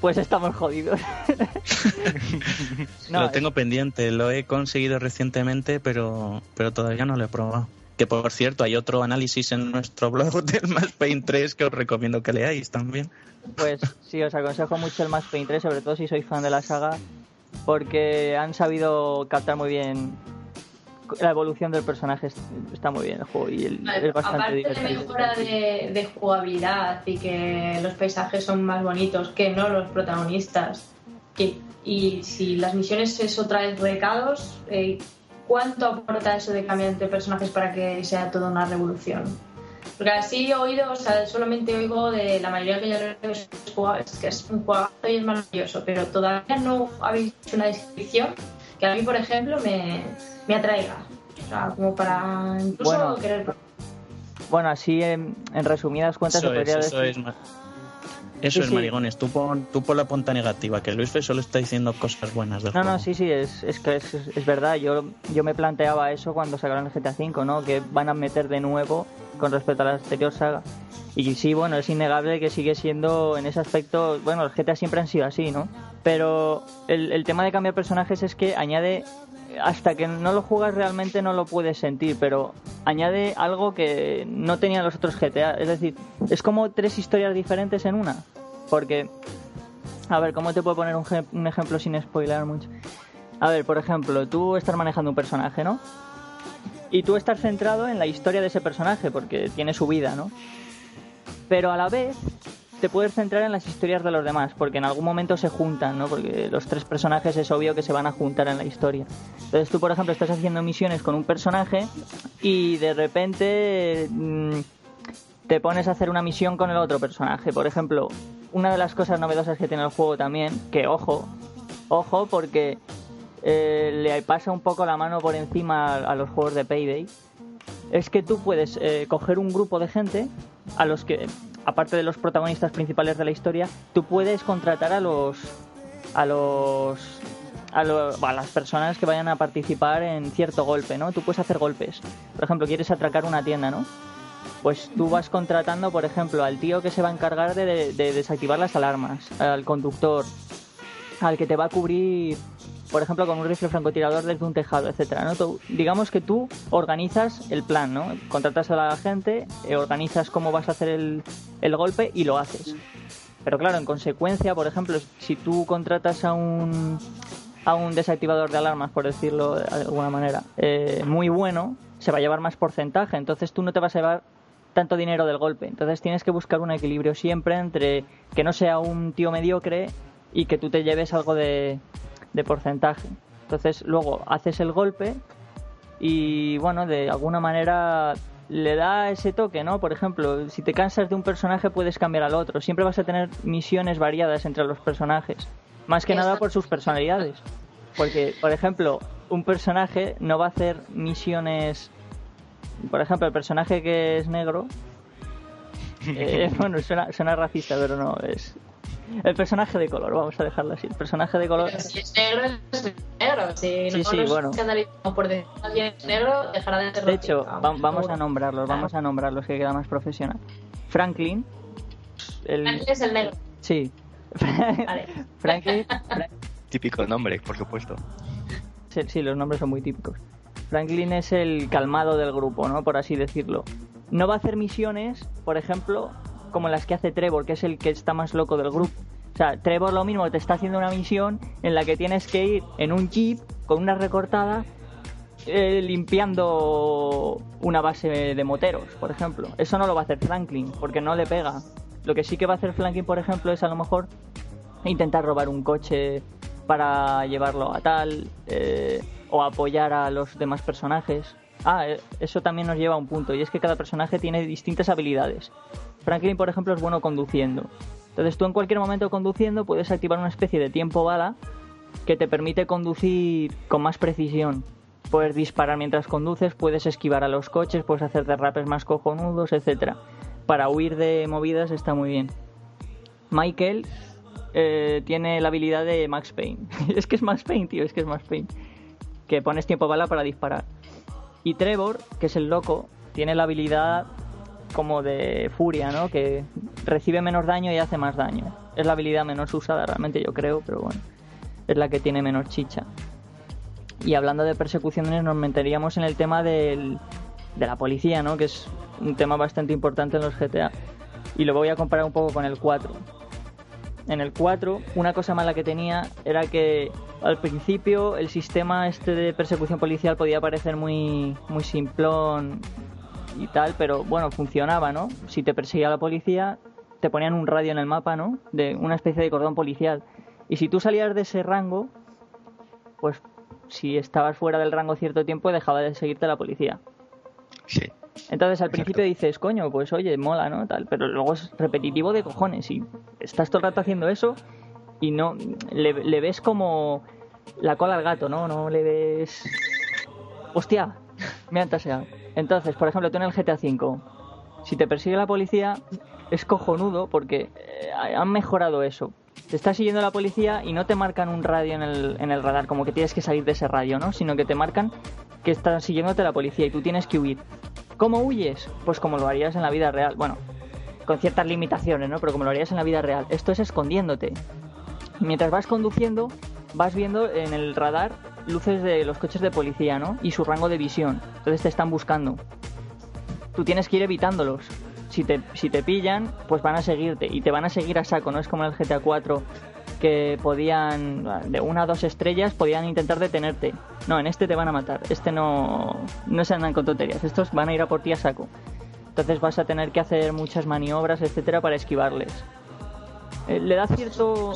pues estamos jodidos. lo tengo pendiente, lo he conseguido recientemente, pero, pero todavía no lo he probado. Que por cierto, hay otro análisis en nuestro blog del Max Paint 3 que os recomiendo que leáis también. Pues sí, os aconsejo mucho el Max Paint 3, sobre todo si sois fan de la saga, porque han sabido captar muy bien la evolución del personaje está muy bien el juego y el, es bastante aparte divertido. de mejora de, jugabilidad y que los paisajes son más bonitos que no los protagonistas y si las misiones es otra vez recados eh, ¿cuánto aporta eso de cambiar entre personajes para que sea toda una revolución? Porque así he oído, o sea, solamente oigo de la mayoría que yo he es que es un juego y es maravilloso, pero todavía no habéis hecho una descripción que a mí, por ejemplo, me, me atraiga. O sea, como para incluso bueno, querer. Bueno, así en, resumidas cuentas eso se podría es, decir. Eso es, marigones. Tú pon, tú pon la punta negativa, que Luis Fe solo está diciendo cosas buenas del No, juego. no, sí, sí, es, es que es, es, verdad. Yo, yo me planteaba eso cuando sacaron el GTA V, ¿no? Que van a meter de nuevo con respecto a la anterior saga. Y sí, bueno, es innegable que sigue siendo en ese aspecto. Bueno, los GTA siempre han sido así, ¿no? Pero el, el tema de cambiar personajes es que añade hasta que no lo juegas realmente no lo puedes sentir, pero añade algo que no tenían los otros GTA. Es decir, es como tres historias diferentes en una. Porque, a ver, ¿cómo te puedo poner un, ejemplo sin spoiler mucho? A ver, por ejemplo, tú estás manejando un personaje, ¿no? Y tú estás centrado en la historia de ese personaje, porque tiene su vida, ¿no? Pero a la vez te puedes centrar en las historias de los demás, porque en algún momento se juntan, ¿no? Porque los tres personajes es obvio que se van a juntar en la historia. Entonces tú, por ejemplo, estás haciendo misiones con un personaje y de repente mm, te pones a hacer una misión con el otro personaje. Por ejemplo, una de las cosas novedosas que tiene el juego también, que ojo, ojo, porque eh, le pasa un poco la mano por encima a, los juegos de Payday, es que tú puedes eh, coger un grupo de gente a los que, aparte de los protagonistas principales de la historia, tú puedes contratar a los a los a, a, las personas que vayan a participar en cierto golpe, ¿no? Tú puedes hacer golpes. Por ejemplo, quieres atracar una tienda, ¿no? Pues tú vas contratando, por ejemplo, al tío que se va a encargar de, de desactivar las alarmas, al conductor, al que te va a cubrir por ejemplo, con un rifle francotirador desde un tejado, etcétera, ¿no? digamos que tú organizas el plan, ¿no? Contratas a la gente, eh, organizas cómo vas a hacer el, el golpe y lo haces. Pero claro, en consecuencia, por ejemplo, si tú contratas a un a un desactivador de alarmas, por decirlo de alguna manera, eh, muy bueno, se va a llevar más porcentaje. Entonces tú no te vas a llevar tanto dinero del golpe. Entonces tienes que buscar un equilibrio siempre entre que no sea un tío mediocre y que tú te lleves algo de, de porcentaje. Entonces luego haces el golpe y bueno, de alguna manera le da ese toque, ¿no? Por ejemplo, si te cansas de un personaje puedes cambiar al otro. Siempre vas a tener misiones variadas entre los personajes. Más que nada por sus personalidades. Porque, por ejemplo, un personaje no va a hacer misiones... Por ejemplo, el personaje que es negro... Eh, bueno, suena, suena racista, pero no, es, el personaje de color, vamos a dejarlo así. El personaje de color. si es negro, es negro. Si sí, sí, bueno. por alguien es negro, dejará de ser De hecho, vamos a nombrarlos, vamos a nombrarlos que queda más profesional. Franklin. El... Franklin es el negro. Sí. Franklin. Típico nombre, por supuesto. Sí, sí, los nombres son muy típicos. Franklin es el calmado del grupo, ¿no? Por así decirlo. No va a hacer misiones, por ejemplo, como las que hace Trevor, que es el que está más loco del grupo. O sea, Trevor lo mismo te está haciendo una misión en la que tienes que ir en un jeep con una recortada eh, limpiando una base de moteros, por ejemplo. Eso no lo va a hacer Franklin, porque no le pega. Lo que sí que va a hacer Franklin, por ejemplo, es a lo mejor intentar robar un coche para llevarlo a tal, eh, o apoyar a los demás personajes. Ah, eh, eso también nos lleva a un punto, y es que cada personaje tiene distintas habilidades. Franklin, por ejemplo, es bueno conduciendo. Entonces tú en cualquier momento conduciendo puedes activar una especie de tiempo bala que te permite conducir con más precisión. Puedes disparar mientras conduces, puedes esquivar a los coches, puedes hacer derrapes más cojonudos, etc. Para huir de movidas está muy bien. Michael eh, tiene la habilidad de Max Payne. es que es Max Payne, tío, es que es Max Payne. Que pones tiempo bala para disparar. Y Trevor, que es el loco, tiene la habilidad como de furia, ¿no? Que recibe menos daño y hace más daño. Es la habilidad menos usada realmente, yo creo, pero bueno, es la que tiene menos chicha. Y hablando de persecuciones, nos meteríamos en el tema del, de la policía, ¿no? Que es un tema bastante importante en los GTA. Y lo voy a comparar un poco con el 4. En el 4, una cosa mala que tenía era que al principio el sistema este de persecución policial podía parecer muy, muy simplón y tal, pero bueno, funcionaba, ¿no? Si te perseguía la policía, te ponían un radio en el mapa, ¿no? De una especie de cordón policial. Y si tú salías de ese rango, pues si estabas fuera del rango cierto tiempo, dejaba de seguirte la policía. Sí. Entonces al principio dices, coño, pues oye, mola, ¿no? Tal, pero luego es repetitivo de cojones y estás todo el rato haciendo eso y no le, le ves como la cola al gato, ¿no? No le ves... Hostia, me han taseado. Entonces, por ejemplo, tú en el GTA V, si te persigue la policía, es cojonudo porque eh, han mejorado eso. Te está siguiendo la policía y no te marcan un radio en el, en el radar, como que tienes que salir de ese radio, ¿no? Sino que te marcan que está siguiéndote la policía y tú tienes que huir. ¿Cómo huyes? Pues como lo harías en la vida real. Bueno, con ciertas limitaciones, ¿no? Pero como lo harías en la vida real. Esto es escondiéndote. Mientras vas conduciendo, vas viendo en el radar luces de los coches de policía, ¿no? Y su rango de visión. Entonces te están buscando. Tú tienes que ir evitándolos. Si te, si te pillan, pues van a seguirte. Y te van a seguir a saco, no es como el GTA 4 que podían, de una a dos estrellas, podían intentar detenerte. No, en este te van a matar. Este no, no se andan con tonterías. Estos van a ir a por ti a saco. Entonces vas a tener que hacer muchas maniobras, etcétera, para esquivarles. Eh, le da cierto...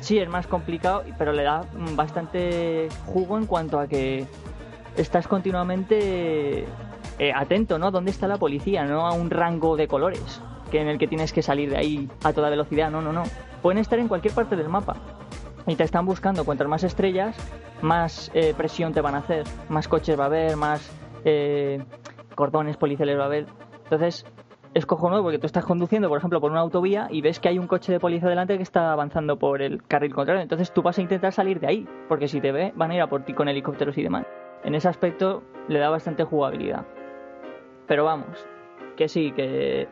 Sí, es más complicado, pero le da bastante jugo en cuanto a que estás continuamente eh, atento, ¿no? ¿Dónde está la policía? No a un rango de colores que en el que tienes que salir de ahí a toda velocidad. No, no, no. Pueden estar en cualquier parte del mapa y te están buscando. Cuantas más estrellas, más eh, presión te van a hacer, más coches va a haber, más eh, cordones policiales va a haber. Entonces, es cojonudo porque tú estás conduciendo, por ejemplo, por una autovía y ves que hay un coche de policía delante que está avanzando por el carril contrario. Entonces tú vas a intentar salir de ahí, porque si te ve, van a ir a por ti con helicópteros y demás. En ese aspecto le da bastante jugabilidad. Pero vamos, que sí, que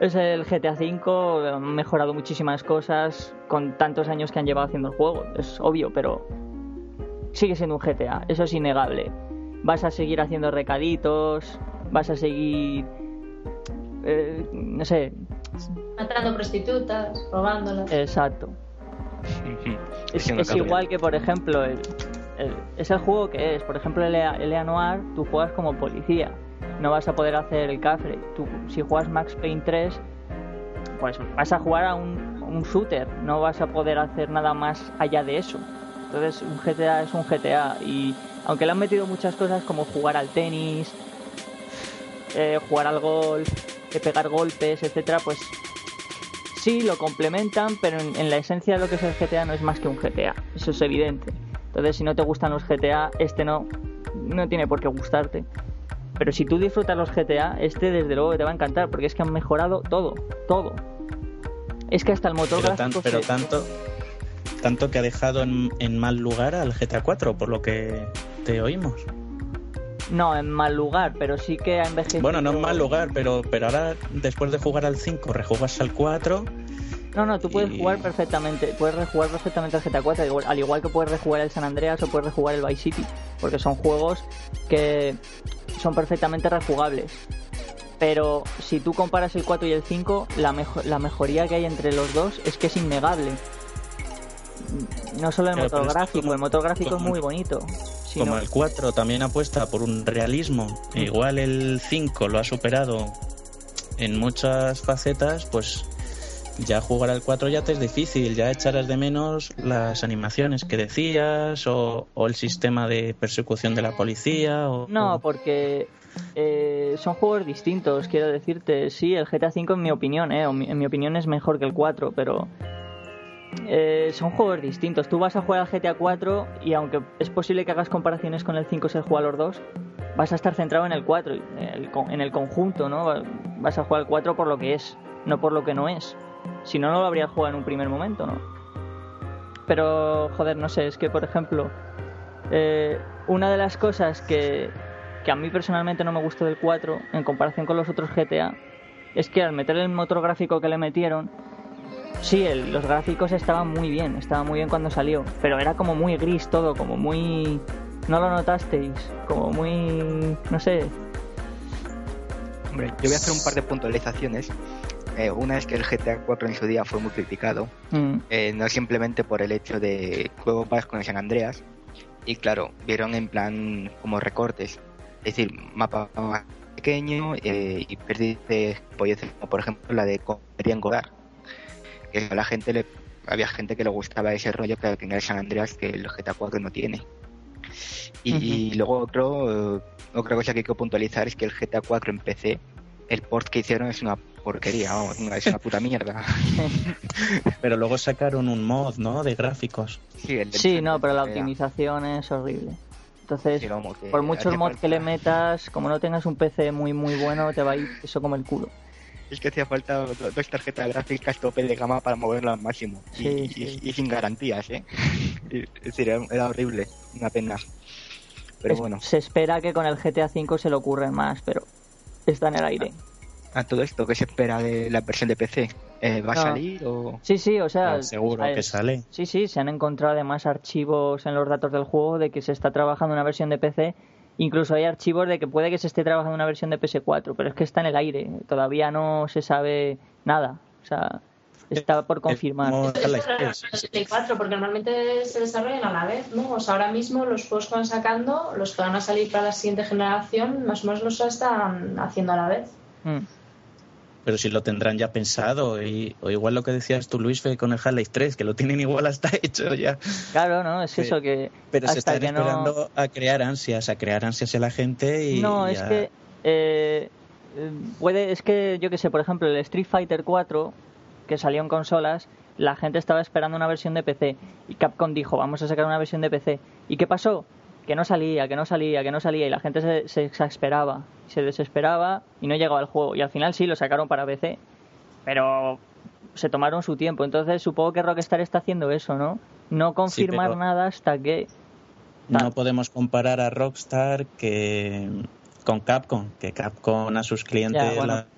es el GTA V, han mejorado muchísimas cosas con tantos años que han llevado haciendo el juego, es obvio, pero sigue siendo un GTA, eso es innegable. Vas a seguir haciendo recaditos, vas a seguir eh, no sé. Matando prostitutas, robándolas. Exacto. es, igual que, por ejemplo, el, es el juego que es. Por ejemplo, el, el Noir, tú juegas como policía. No vas a poder hacer el cafre. Tú, si juegas Max Payne 3, pues vas a jugar a un, un shooter. No vas a poder hacer nada más allá de eso. Entonces, un GTA es un GTA. Y aunque le han metido muchas cosas como jugar al tenis, eh, jugar al golf, de pegar golpes, etcétera, pues sí lo complementan, pero en, la esencia de lo que es el GTA no es más que un GTA, eso es evidente. Entonces, si no te gustan los GTA, este no, no tiene por qué gustarte. Pero si tú disfrutas los GTA, este desde luego te va a encantar, porque es que han mejorado todo, todo. Es que hasta el motor pero, pero tanto, tanto que ha dejado en, en mal lugar al GTA 4, por lo que te oímos. No, en mal lugar, pero sí que ha envejecido. Bueno, no en mal lugar, pero, pero ahora después de jugar al 5, rejugas al 4. No, no, tú puedes jugar perfectamente, puedes rejugar perfectamente al GTA 4, al igual que puedes rejugar el San Andreas o puedes rejugar el Vice City, porque son juegos que son perfectamente rejugables. Pero si tú comparas el 4 y el 5, la, la mejoría que hay entre los dos es que es innegable. No solo el motor gráfico, el motor gráfico es muy bonito. Como el 4 también apuesta por un realismo, mm. igual el 5 lo ha superado en muchas facetas, pues ya jugar al 4 ya te es difícil, ya echarás de menos las animaciones que decías o, el sistema de persecución de la policía. O, no, porque eh, son juegos distintos, quiero decirte. Sí, el GTA 5 en mi opinión, eh, en mi opinión es mejor que el 4, pero eh, son juegos distintos. Tú vas a jugar al GTA 4 y aunque es posible que hagas comparaciones con el 5 si juega los dos, vas a estar centrado en el 4, en el conjunto, ¿no? Vas a jugar al 4 por lo que es, no por lo que no es. Si no, no lo habría jugado en un primer momento, ¿no? Pero, joder, no sé, es que, por ejemplo, eh, una de las cosas que, que a mí personalmente no me gustó del 4 en comparación con los otros GTA es que al meter el motor gráfico que le metieron, Sí, los gráficos estaban muy bien, estaba muy bien cuando salió, pero era como muy gris todo, como muy... ¿No lo notasteis? Como muy... no sé. Hombre, yo voy a hacer un par de puntualizaciones. Eh, una es que el GTA 4 en su día fue muy criticado, mm. eh, no simplemente por el hecho de juego más con el San Andreas, y claro, vieron en plan como recortes, es decir, mapa más pequeño eh, y pérdida de como por ejemplo la de comería en que a la gente le había gente que le gustaba ese rollo que en el San Andreas que el GTA 4 no tiene. Y, luego otro, eh, otra cosa que hay que puntualizar es que el GTA 4 en PC, el port que hicieron es una porquería, es una puta mierda. pero luego sacaron un mod, ¿no? De gráficos. Sí, no, pero la optimización es horrible. Entonces, por muchos mods que le metas, como no tengas un PC muy muy bueno, te va a ir eso como el culo es que hacía falta dos tarjetas gráficas tope de gama para moverlo al máximo. y, sin garantías, ¿eh? es decir, era, horrible, una pena. Pero bueno. Se espera que con el GTA V se le ocurra más, pero está en el aire. A, todo esto, ¿qué se espera de la versión de PC? Eh, ¿Va a salir o...? Sí, sí, o sea... Ah, seguro que sale. Sí, sí, se han encontrado además archivos en los datos del juego de que se está trabajando una versión de PC Incluso hay archivos de que puede que se esté trabajando una versión de PS4, pero es que está en el aire, todavía no se sabe nada. O sea, está por confirmar. PS4, porque normalmente se desarrollan a la vez, ¿no? O sea, ahora mismo los juegos que van sacando, los que van a salir para la siguiente generación, más o menos los están haciendo a la vez. Mm. Pero si lo tendrán ya pensado. Y, o igual lo que decías tú, Luis, con el Half-Life 3, que lo tienen igual hasta hecho ya. Claro, ¿no? Es eso que. Pero se están esperando a crear ansias, a crear ansias en la gente y. No, es que. Eh, puede, es que yo que sé, por ejemplo, el Street Fighter 4, que salió en consolas, la gente estaba esperando una versión de PC y Capcom dijo, vamos a sacar una versión de PC. ¿Y qué pasó? Que no salía, que no salía, que no salía y la gente se, se exasperaba, se desesperaba y no llegaba al juego. Y al final sí, lo sacaron para PC, pero se tomaron su tiempo. Entonces supongo que Rockstar está haciendo eso, ¿no? No confirmar nada hasta que... No podemos comparar a Rockstar que con Capcom, que Capcom a sus clientes la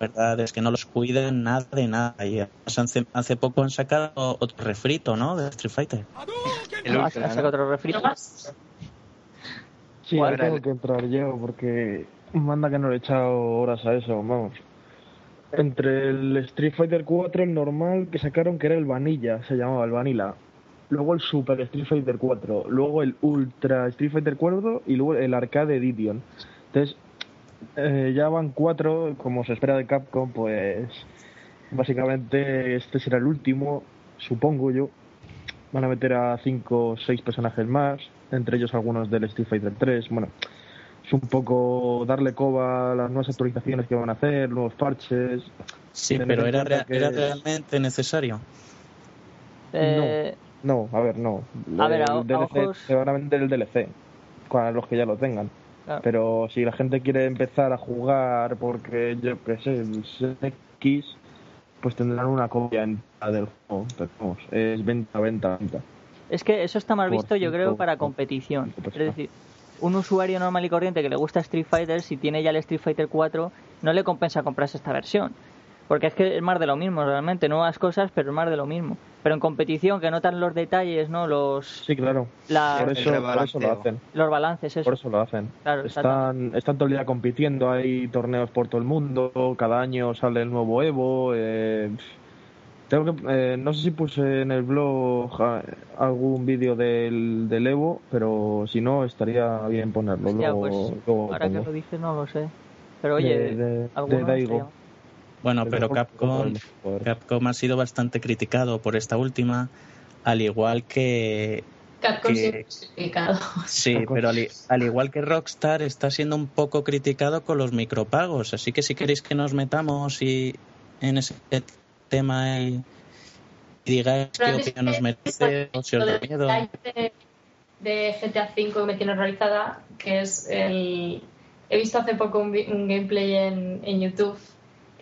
verdad es que no los cuiden nada de nada. Y hace, hace poco han sacado otro refrito, ¿no? De Street Fighter. ¿Han sacado otro refrito? Sí, ahora tengo que entrar yo porque manda que no le he echado horas a eso, vamos. Entre el Street Fighter 4, el normal que sacaron, que era el Vanilla, se llamaba el Vanilla. Luego el Super Street Fighter 4, luego el Ultra Street Fighter 4 y luego el Arcade Edition. Entonces, eh, ya van cuatro, como se espera de Capcom, pues básicamente este será el último, supongo yo. Van a meter a cinco o seis personajes más, entre ellos algunos del Street Fighter 3. Bueno, es un poco darle coba a las nuevas actualizaciones que van a hacer, nuevos parches. Sí, pero ¿era, ¿era realmente necesario? Eh... No, a ver, no. A ver, DLC, Se van a vender el DLC, para los que ya lo tengan. Pero si la gente quiere empezar a jugar porque, yo qué sé, X, pues tendrán una copia del juego. vamos, es venta, venta, venta. Es que eso está mal visto, yo creo, para competición. Es decir, un usuario normal y corriente que le gusta Street Fighter, si tiene ya el Street Fighter 4, no le compensa comprarse esta versión. Porque es que es más de lo mismo, realmente. Nuevas cosas, pero es más de lo mismo. Pero en competición, que notan los detalles, ¿no? Los... Sí, claro. Por, eso, lo hacen. Los balances, eso. Por eso lo hacen. están, están todo el día compitiendo, hay torneos por todo el mundo, cada año sale el nuevo Evo. Eh, tengo que, eh, no sé si puse en el blog algún vídeo del, del, Evo, pero si no, estaría bien ponerlo. Pues, ahora que lo dices, no lo sé. Pero oye, de, de, bueno, pero Capcom, Capcom ha sido bastante criticado por esta última, al igual que... Capcom que, criticado. Sí, pero al, igual que Rockstar está siendo un poco criticado con los micropagos, así que si queréis que nos metamos y en ese tema y, digáis qué opinión nos merece o si os da miedo. De GTA V que me tiene realizada, que es el... He visto hace poco un, gameplay en, en YouTube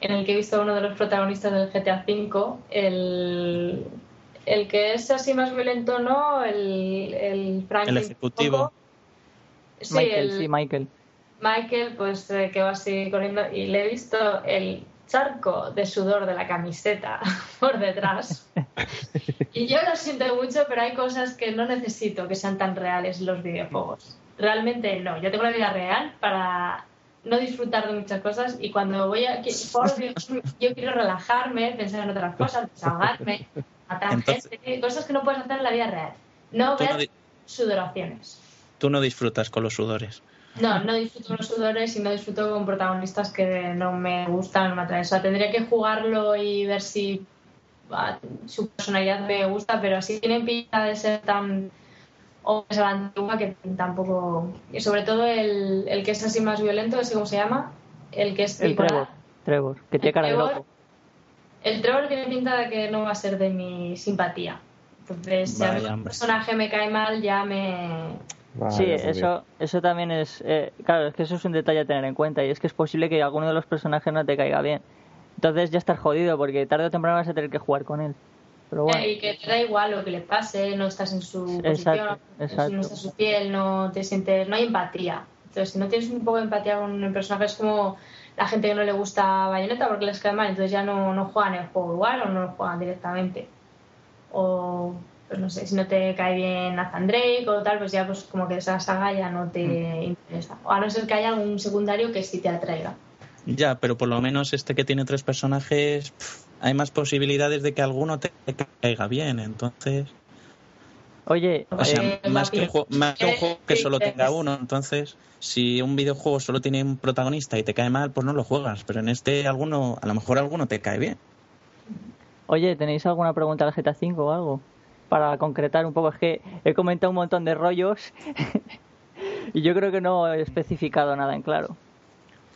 en el que he visto a uno de los protagonistas del GTA V, el, el que es así más violento, ¿no? El, el El ejecutivo. Sí, Michael, sí, Michael. Michael, pues eh, que va así corriendo y le he visto el charco de sudor de la camiseta por detrás. y yo lo siento mucho, pero hay cosas que no necesito que sean tan reales los videojuegos. Realmente no. Yo tengo la vida real para no disfrutar de muchas cosas y cuando voy a yo quiero relajarme, pensar en otras cosas, desahogarme, matar gente, cosas que no puedes hacer en la vida real. No ver sudoraciones. Tú no disfrutas con los sudores. No, no disfruto con los sudores y no disfruto con protagonistas que no me gustan, no me atraen. O sea, tendría que jugarlo y ver si ah, su personalidad me gusta, pero si tienen pinta de ser tan o es la antigua que tampoco y sobre todo el, el, que es así más violento ese cómo se llama el que es el Trevor, Trevor que tiene cara de loco. El Trevor tiene pinta de que no va a ser de mi simpatía. Entonces si a mí un personaje me cae mal ya me sí, eso, eso también es. Eh, claro, es que eso es un detalle a tener en cuenta. Y es que es posible que alguno de los personajes no te caiga bien. Entonces ya estás jodido, porque tarde o temprano vas a tener que jugar con él. Y que te da igual lo que le pase, no estás en su posición, no estás en su piel, no te sientes, no hay empatía. Entonces, si no tienes un poco de empatía con el personaje, es como la gente que no le gusta Bayonetta porque les cae mal, entonces ya no, no juegan el juego igual o no lo juegan directamente. O, pues no sé, si no te cae bien Nathan Drake o tal, pues ya pues como que esa saga ya no te mm. interesa. O a no ser que haya algún secundario que sí te atraiga. Ya, pero por lo menos este que tiene tres personajes, hay más posibilidades de que alguno te caiga bien, entonces. Oye, O sea, Eh, más que, un juego, más que un juego que solo tenga uno, entonces, si un videojuego solo tiene un protagonista y te cae mal, pues no lo juegas. Pero en este, alguno, a lo mejor alguno te cae bien. Oye, ¿tenéis alguna pregunta al GTA V o algo? Para concretar un poco, es que he comentado un montón de rollos y yo creo que no he especificado nada en claro.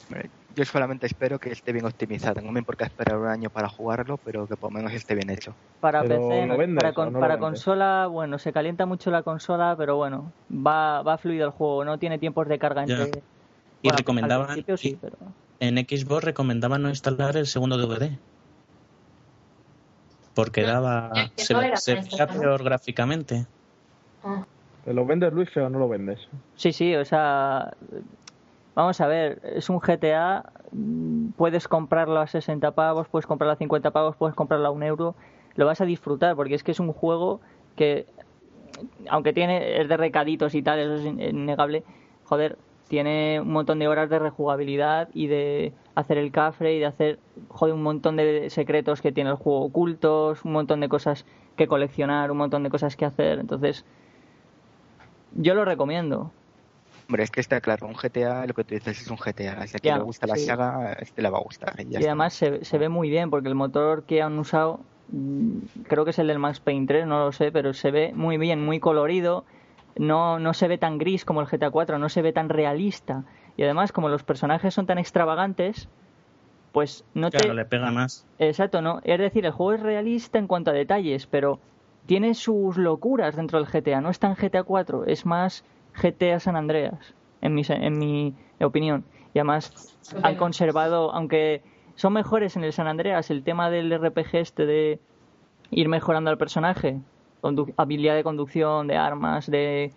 Hombre, Yo solamente espero que esté bien optimizado. No me importa esperar un año para jugarlo, pero que por lo menos esté bien hecho. Para Pero PC, ¿lo no- vendes para, con- no consola, bueno, se calienta mucho la consola, pero bueno, va, va fluido el juego, no tiene tiempos de carga Ya. entre... Y Bueno, al recomendaban, principio sí, y pero... en Xbox recomendaban no instalar el segundo DVD. Porque daba, Ya, que se, no se veía peor gráficamente. Ah, ¿Te lo vendes, Luis, o no lo vendes? Sí, sí, o sea, vamos a ver, es un GTA, puedes comprarlo a 60 pavos, puedes comprarlo a 50 pavos, puedes comprarlo a un euro, lo vas a disfrutar porque es que es un juego que, aunque tiene es de recaditos y tal, eso es in- innegable, joder, tiene un montón de horas de rejugabilidad y de hacer el cafre y de hacer, joder, un montón de secretos que tiene el juego ocultos, un montón de cosas que coleccionar, un montón de cosas que hacer, entonces yo lo recomiendo. Hombre, es que está claro, un GTA, lo que tú dices es un GTA. Si a quien le gusta la saga, este le va a gustar. Y, ya Y además se, se ve muy bien porque el motor que han usado, mm, creo que es el del Max Payne 3, no lo sé, pero se ve muy bien, muy colorido. No, no se ve tan gris como el GTA 4, no se ve tan realista. Y además, como los personajes son tan extravagantes, pues no te. Claro, le pega más. Exacto, no. Es decir, el juego es realista en cuanto a detalles, pero tiene sus locuras dentro del GTA. No es tan GTA 4, es más GTA San Andreas, en mi, en mi opinión. Y además han conservado, aunque son mejores en el San Andreas, el tema del RPG este de ir mejorando al personaje, habilidad de conducción, de armas, de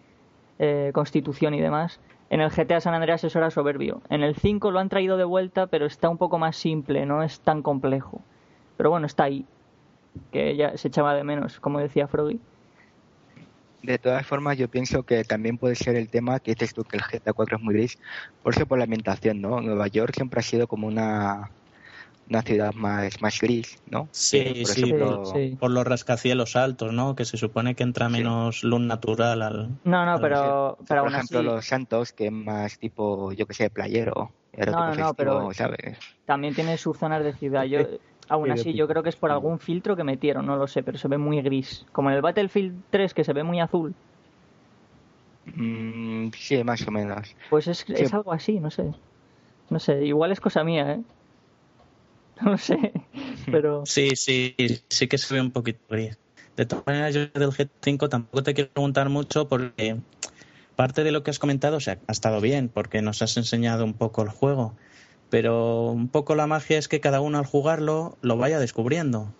eh, constitución y demás. En el GTA San Andreas eso era soberbio. En el 5 lo han traído de vuelta, pero está un poco más simple, no es tan complejo. Pero bueno, está ahí. Que ya se echaba de menos, como decía Froggy. De todas formas, yo pienso que también puede ser el tema que dices tú que el GTA 4 es muy gris, por eso por la ambientación, ¿no? Nueva York siempre ha sido como una, una ciudad más, más gris, ¿no? Sí, por sí, ejemplo, Sí, sí. Por los rascacielos altos, ¿no? Que se supone que entra menos luz natural al... No, no, Claro, pero, sí. pero por aún ejemplo, así los Santos, que es más tipo, yo que sé, playero, No, no, festivo, pero- ¿sabes? también tiene sus zonas de ciudad. Yo, aún Sí, así, sí. yo creo que es por algún filtro que metieron, no lo sé, pero se ve muy gris. Como en el Battlefield 3, que se ve muy azul. Mm, sí, más o menos. Pues es, es algo así, no sé. No sé, igual es cosa mía, ¿eh? No sé, pero... Sí, sí, sí que se ve un poquito gris. De todas maneras, yo del G5 tampoco te quiero preguntar mucho porque parte de lo que has comentado, o sea, ha estado bien porque nos has enseñado un poco el juego, pero un poco la magia es que cada uno al jugarlo lo vaya descubriendo.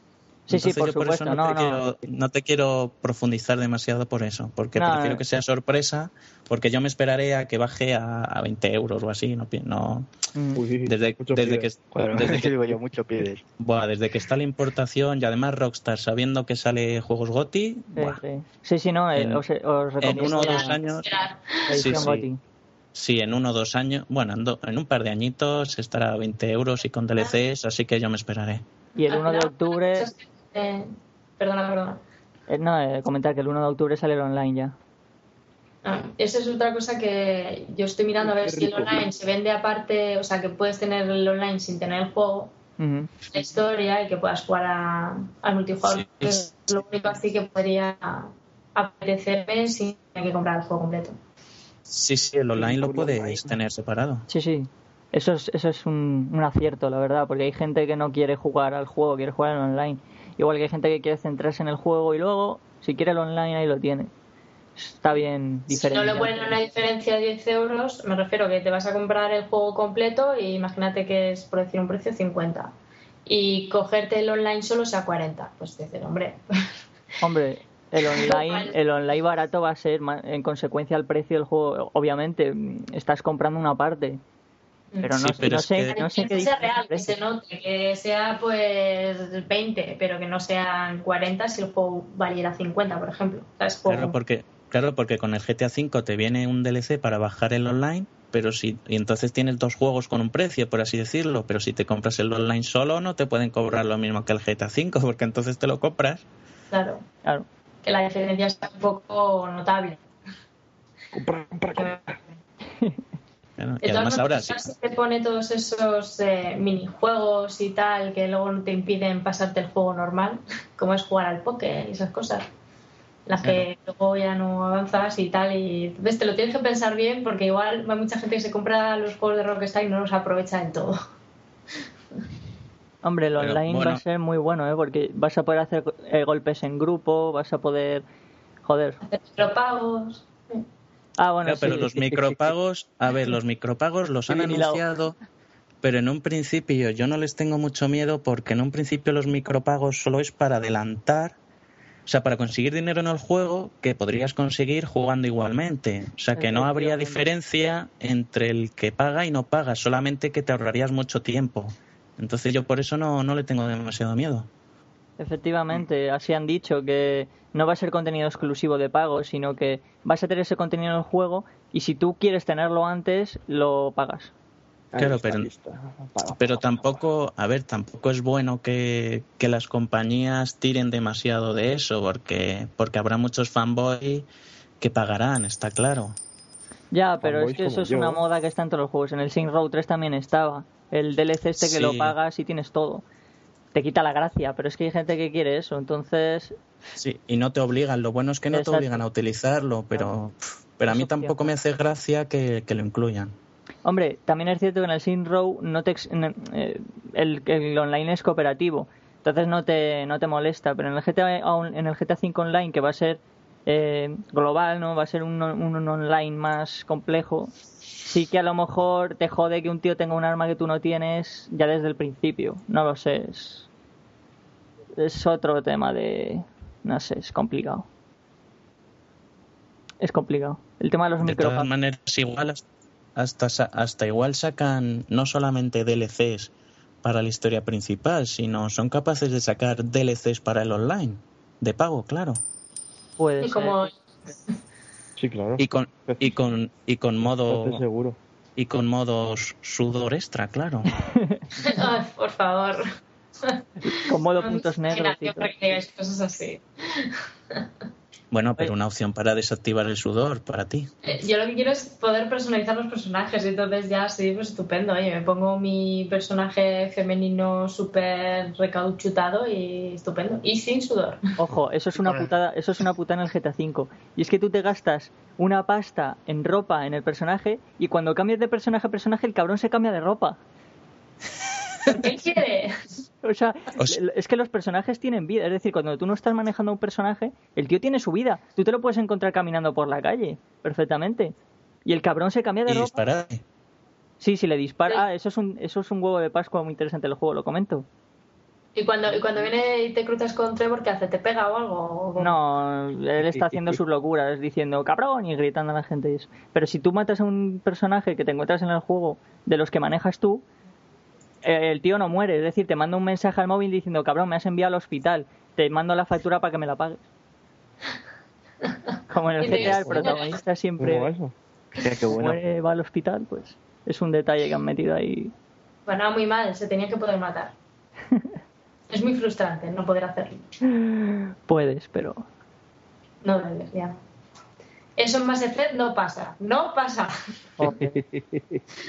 Sí, sí, Entonces por yo supuesto, eso no, te no. Quiero, no te quiero profundizar demasiado por eso, porque No, prefiero no. que sea sorpresa, porque yo me esperaré a que baje a, a 20 euros o así, no, no Mm. Uy, desde, que Bueno, desde eso que digo yo, mucho pides. Buah, desde que está la importación y además Rockstar sabiendo que sale juegos GOTI, Sí, buah, sí. Sí, sí, no, eh, En- os, os recomiendo uno o dos años- sí, sí. GOTY. sí, en uno o dos años, bueno, en, do- en un par de añitos estará a 20 euros y con DLCs, así que yo me esperaré. Y el Al 1 de octubre... eh, perdona, perdona. eh, no, eh, comentar que el 1 de octubre sale el online ya. Ah, esa es otra cosa que yo estoy mirando a ver si el online se vende aparte, o sea, que puedes tener el online sin tener el juego, la historia y que puedas jugar a- al multijugador. Sí. que es lo único así que podría apetecerme sin tener que comprar el juego completo. Sí, sí, el online lo puedes online. tener separado. Sí, sí. Eso es, eso es un, un acierto, la verdad, porque hay gente que no quiere jugar al juego, quiere jugar al online. Igual que hay gente que quiere centrarse en el juego y luego, si quiere el online, ahí lo tiene. Está bien Si no diferente. le ponen una diferencia de 10 euros, me refiero que te vas a comprar el juego completo y imagínate que es, por decir un precio, 50. Y cogerte el online solo sea 40. Pues dices, hombre, Hombre, el online, el online barato va a ser en consecuencia al precio del juego. Obviamente, estás comprando una parte, pero no, Sí, pero no sé, que- no sé que qué sea real, que precio. se note, que sea pues 20, pero que no sean 40 si el juego valiera 50, por ejemplo. ¿Sabes? Juego- Claro, porque claro, porque con el GTA V te viene un DLC para bajar el online, pero si y entonces tienes dos juegos con un precio, por así decirlo, pero si te compras el online solo no te pueden cobrar lo mismo que el GTA V, porque entonces te lo compras. Claro. Claro. que la diferencia está un poco notable. Compra, compra, compra. Claro, De Y además ahora sí. te pone todos esos eh, minijuegos y tal que luego no te impiden pasarte el juego normal, como es jugar al póker y esas cosas. Las que luego ya no avanzas y tal. Y entonces te lo tienes que pensar bien porque igual hay mucha gente que se compra los juegos de Rockstar y no los aprovecha en todo. Hombre, el Pero, online va a ser muy bueno, ¿eh? Porque vas a poder hacer eh, golpes en grupo, vas a poder... Joder. Hacer pagos. Ah, bueno, Claro, pero sí, los sí, sí, sí. micropagos, a ver, los micropagos los han Sí, anunciado, pero en un principio yo no les tengo mucho miedo porque en un principio los micropagos solo es para adelantar, o sea, para conseguir dinero en el juego que podrías conseguir jugando igualmente. O sea, que no habría diferencia entre el que paga y no paga, solamente que te ahorrarías mucho tiempo. Entonces yo por eso no, no le tengo demasiado miedo. Efectivamente, así han dicho que no va a ser contenido exclusivo de pago, sino que vas a tener ese contenido en el juego y si tú quieres tenerlo antes, lo pagas. Claro, pero- Pero tampoco, a ver, tampoco es bueno que, que las compañías tiren demasiado de eso, porque, porque habrá muchos fanboys que pagarán, está claro. Ya, pero es que eso es una moda que está en todos los juegos. En el Saints Row 3 también estaba. El DLC este que lo pagas y tienes todo. Te quita la gracia, pero es que hay gente que quiere eso. Entonces, Sí, y no te obligan, lo bueno es que no Exacto. te obligan a utilizarlo, pero, pero a mí tampoco me hace gracia que, que lo incluyan. Hombre, también es cierto que en el Saints Row no te eh, el, el online es cooperativo, entonces no te, no te molesta, pero en el GTA, en el GTA 5 Online, que va a ser eh, global, no va a ser un, on- un online más complejo, sí que a lo mejor te jode que un tío tenga un arma que tú no tienes ya desde el principio, no lo sé, es, es otro tema de... no sé, es complicado. Es complicado. El tema de los De todas maneras, igual hasta, hasta igual sacan no solamente DLCs para la historia principal, sino son capaces de sacar DLCs para el online, de pago, claro. Puede Y ser. como Sí, claro. Y con, y con, y con modo Estoy seguro. y con modos sudor extra, claro. Ay, por favor. Con modo puntos negros. y cosas así. Bueno, pero una opción para desactivar el sudor para ti. Eh, Yo lo que quiero es poder personalizar los personajes, entonces ya sí, pues estupendo. Oye, me pongo mi personaje femenino súper recauchutado y estupendo. Y sin sudor. Ojo, eso es una putada, eso es una putada en el GTA V. Y es que tú te gastas una pasta en ropa en el personaje y cuando cambias de personaje a personaje el cabrón se cambia de ropa. ¿Qué quiere? O sea, O sea- es que los personajes tienen vida. Es decir, cuando tú no estás manejando a un personaje, el tío tiene su vida. Tú te lo puedes encontrar caminando por la calle, perfectamente. Y el cabrón se cambia de Y ropa. disparar. Sí, si le dispara. Ah, eso es un, eso es un huevo de Pascua muy interesante el juego, lo comento. Y cuando, y cuando viene y te cruzas con Trevor, ¿qué hace? ¿Te pega o algo? ¿O- No, él está haciendo sus locuras, diciendo cabrón y gritando a la gente. y eso. Pero si tú matas a un personaje que te encuentras en el juego de los que manejas tú, el tío no muere. Es decir, te manda un mensaje al móvil diciendo cabrón, me has enviado al hospital, te mando la factura para que me la pagues. Como en el GTA, el protagonista ¿Cómo va siempre qué bueno. muere, va al hospital, pues es un detalle que han metido ahí. Bueno, muy mal, se tenía que poder matar. es muy frustrante no poder hacerlo. Puedes, pero No debes, ya. Eso en Mass Effect no pasa. No pasa.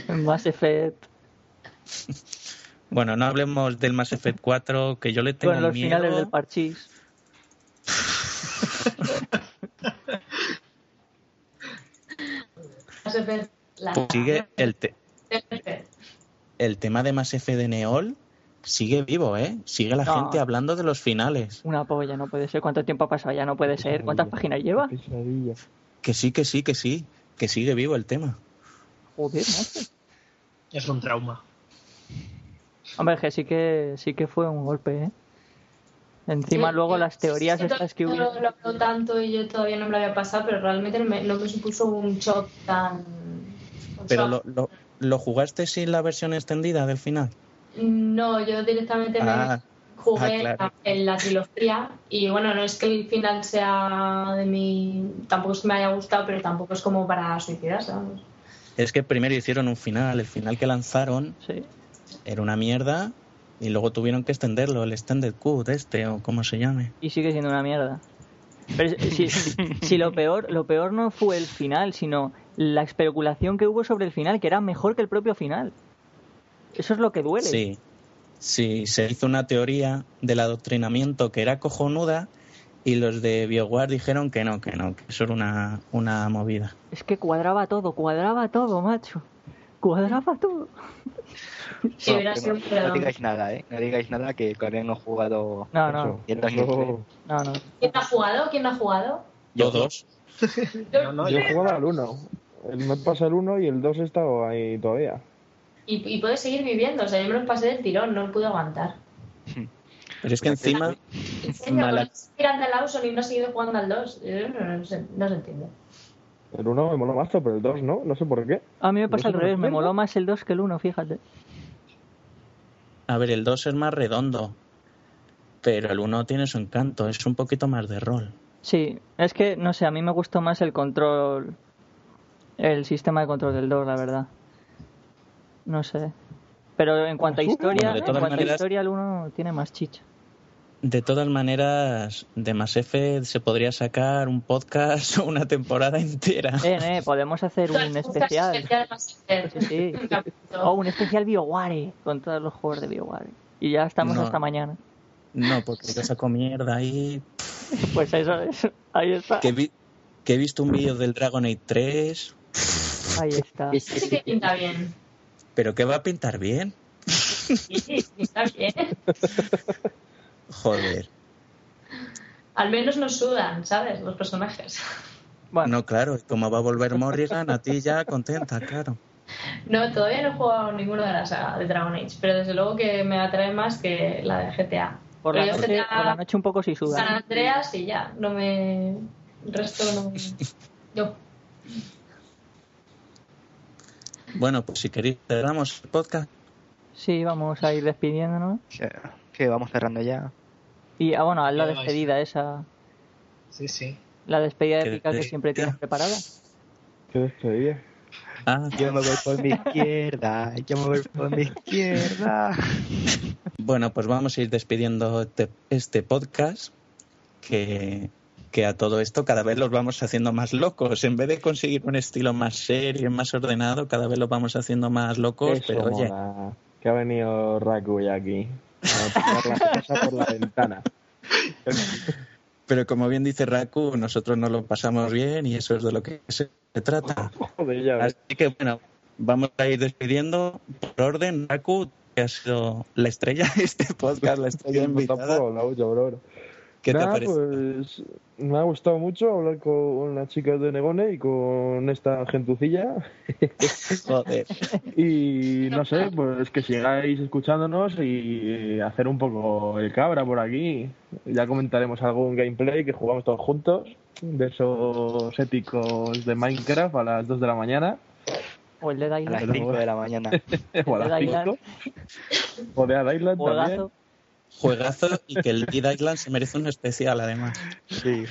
en Mass Effect, Bueno, no hablemos del Mass Effect 4, que yo le tengo con los miedo. finales del parchís. Mass Effect, la- Pues sigue el, te- Mass Effect. el tema de Mass Effect de Neol sigue vivo, ¿eh? Sigue la No. gente hablando de los finales. Una polla, no puede ser. ¿Cuánto tiempo ha pasado? Ya no puede ser. ¿Cuántas páginas lleva? Que sí, que sí, que sí. Que sigue vivo el tema. Joder, macho. Es un trauma. Hombre, que sí que sí que fue un golpe, ¿eh? Encima Sí, luego las teorías sí, sí, estas que no hubo. lo, lo hablo tanto y yo todavía no me lo había pasado, pero realmente no me, no me supuso un shock tan. Pero shock. lo, lo, ¿lo jugaste sin la versión extendida del final. No, yo directamente Ah, me jugué ah, claro. en la trilogía y bueno, no es que el final sea de mi. Tampoco es que me haya gustado, pero tampoco es como para suicidarse, vamos. Es que primero hicieron un final. El final que lanzaron Sí. Era una mierda. Y luego tuvieron que extenderlo, el Extended Cut este, o como se llame. Y sigue siendo una mierda. Pero si, si, si lo peor, lo peor no fue el final, sino la especulación que hubo sobre el final, que era mejor que el propio final. Eso es lo que duele. Sí, sí, se hizo una teoría del adoctrinamiento que era cojonuda y los de BioWare dijeron que no, que no, que eso era una, una movida. Es que cuadraba todo, cuadraba todo, macho. Cuadraba todo. Si hubiera que sido no, no digáis nada, ¿eh? No digáis nada que todavía no he jugado No, no, y el 2003. no, no. ¿Quién no ha jugado? ¿Quién no ha jugado? Todos. No, no, Yo he jugado al 1. El me pasa el 1 y el 2 he estado ahí todavía. Y, y puedes seguir viviendo. O sea, yo me lo pasé del tirón, no lo pude aguantar. Pero es que encima, En serio, Mala- ¿por qué seguir al Lawson y no ha seguido jugando al 2? Yo No, no, se, no se entiende. El 1 me mola más, pero el 2 no, no sé por qué. A mí me pasa al ¿Eso no revés, me moló más el 2 que el 1, fíjate. a ver, el 2 es más redondo, pero el 1 tiene su encanto, es un poquito más de rol. Sí, es que, no sé, a mí me gustó más el control, el sistema de control del 2, la verdad. No sé. Pero en cuanto a historia, Bueno, en cuanto a maneras- historia el 1 tiene más chicha. De todas maneras, de Mass Effect se podría sacar un podcast o una temporada entera. Eh, eh, podemos hacer un especial. especial Sí, sí. O un especial BioWare con todos los juegos de BioWare. Y ya estamos No. hasta mañana. No, porque yo saco mierda ahí. Pues eso, eso. Ahí está. Que, vi- que he visto un vídeo del Dragon Age 3, Ahí está. Sí que pinta bien. pero que va a pintar bien. Sí, sí, pinta bien. Joder. Al menos nos sudan, ¿sabes? Los personajes. Bueno, No, claro, como va a volver Morrigan, a ti ya contenta, claro. No, todavía no he jugado ninguno de la saga de Dragon Age, pero desde luego que me atrae más que la de GTA. por, la noche, GTA por la noche un poco sí San suda. Andreas y ya, no me... El resto no... Yo. Bueno, pues si queréis cerramos el podcast. Sí, vamos a ir despidiéndonos. Sea, que vamos cerrando ya. Y, ah, bueno, haz la despedida esa. Sí, sí. La despedida ¿Qué épica que siempre tienes preparada. Qué despedida. Ah, Yo me voy por mi izquierda, yo me voy por mi izquierda. bueno, pues vamos a ir despidiendo este, este podcast que, que a todo esto cada vez los vamos haciendo más locos. En vez de conseguir un estilo más serio, más ordenado, cada vez los vamos haciendo más locos. Eso pero oye. Que ha venido Raku ya aquí. A tirar la casa por la ventana. pero como bien dice Raku, nosotros nos lo pasamos bien y eso es de lo que se trata. Así que bueno, vamos a ir despidiendo por orden. Raku, que ha sido la estrella de este podcast, la estrella invitada. ¿Qué te ha parecido? pues me ha gustado mucho hablar con las chicas de Negone y con esta gentucilla. Joder. Y no sé, pues que sigáis escuchándonos y hacer un poco el cabra por aquí. Ya comentaremos algún gameplay que jugamos todos juntos, de esos épicos de Minecraft a las 2 de la mañana. O el de A las Dylan. 5 de la mañana. O a las Dead Island. 5. O de Island también. Juegazo. Y que el Dead Island se merece un especial además. Sí.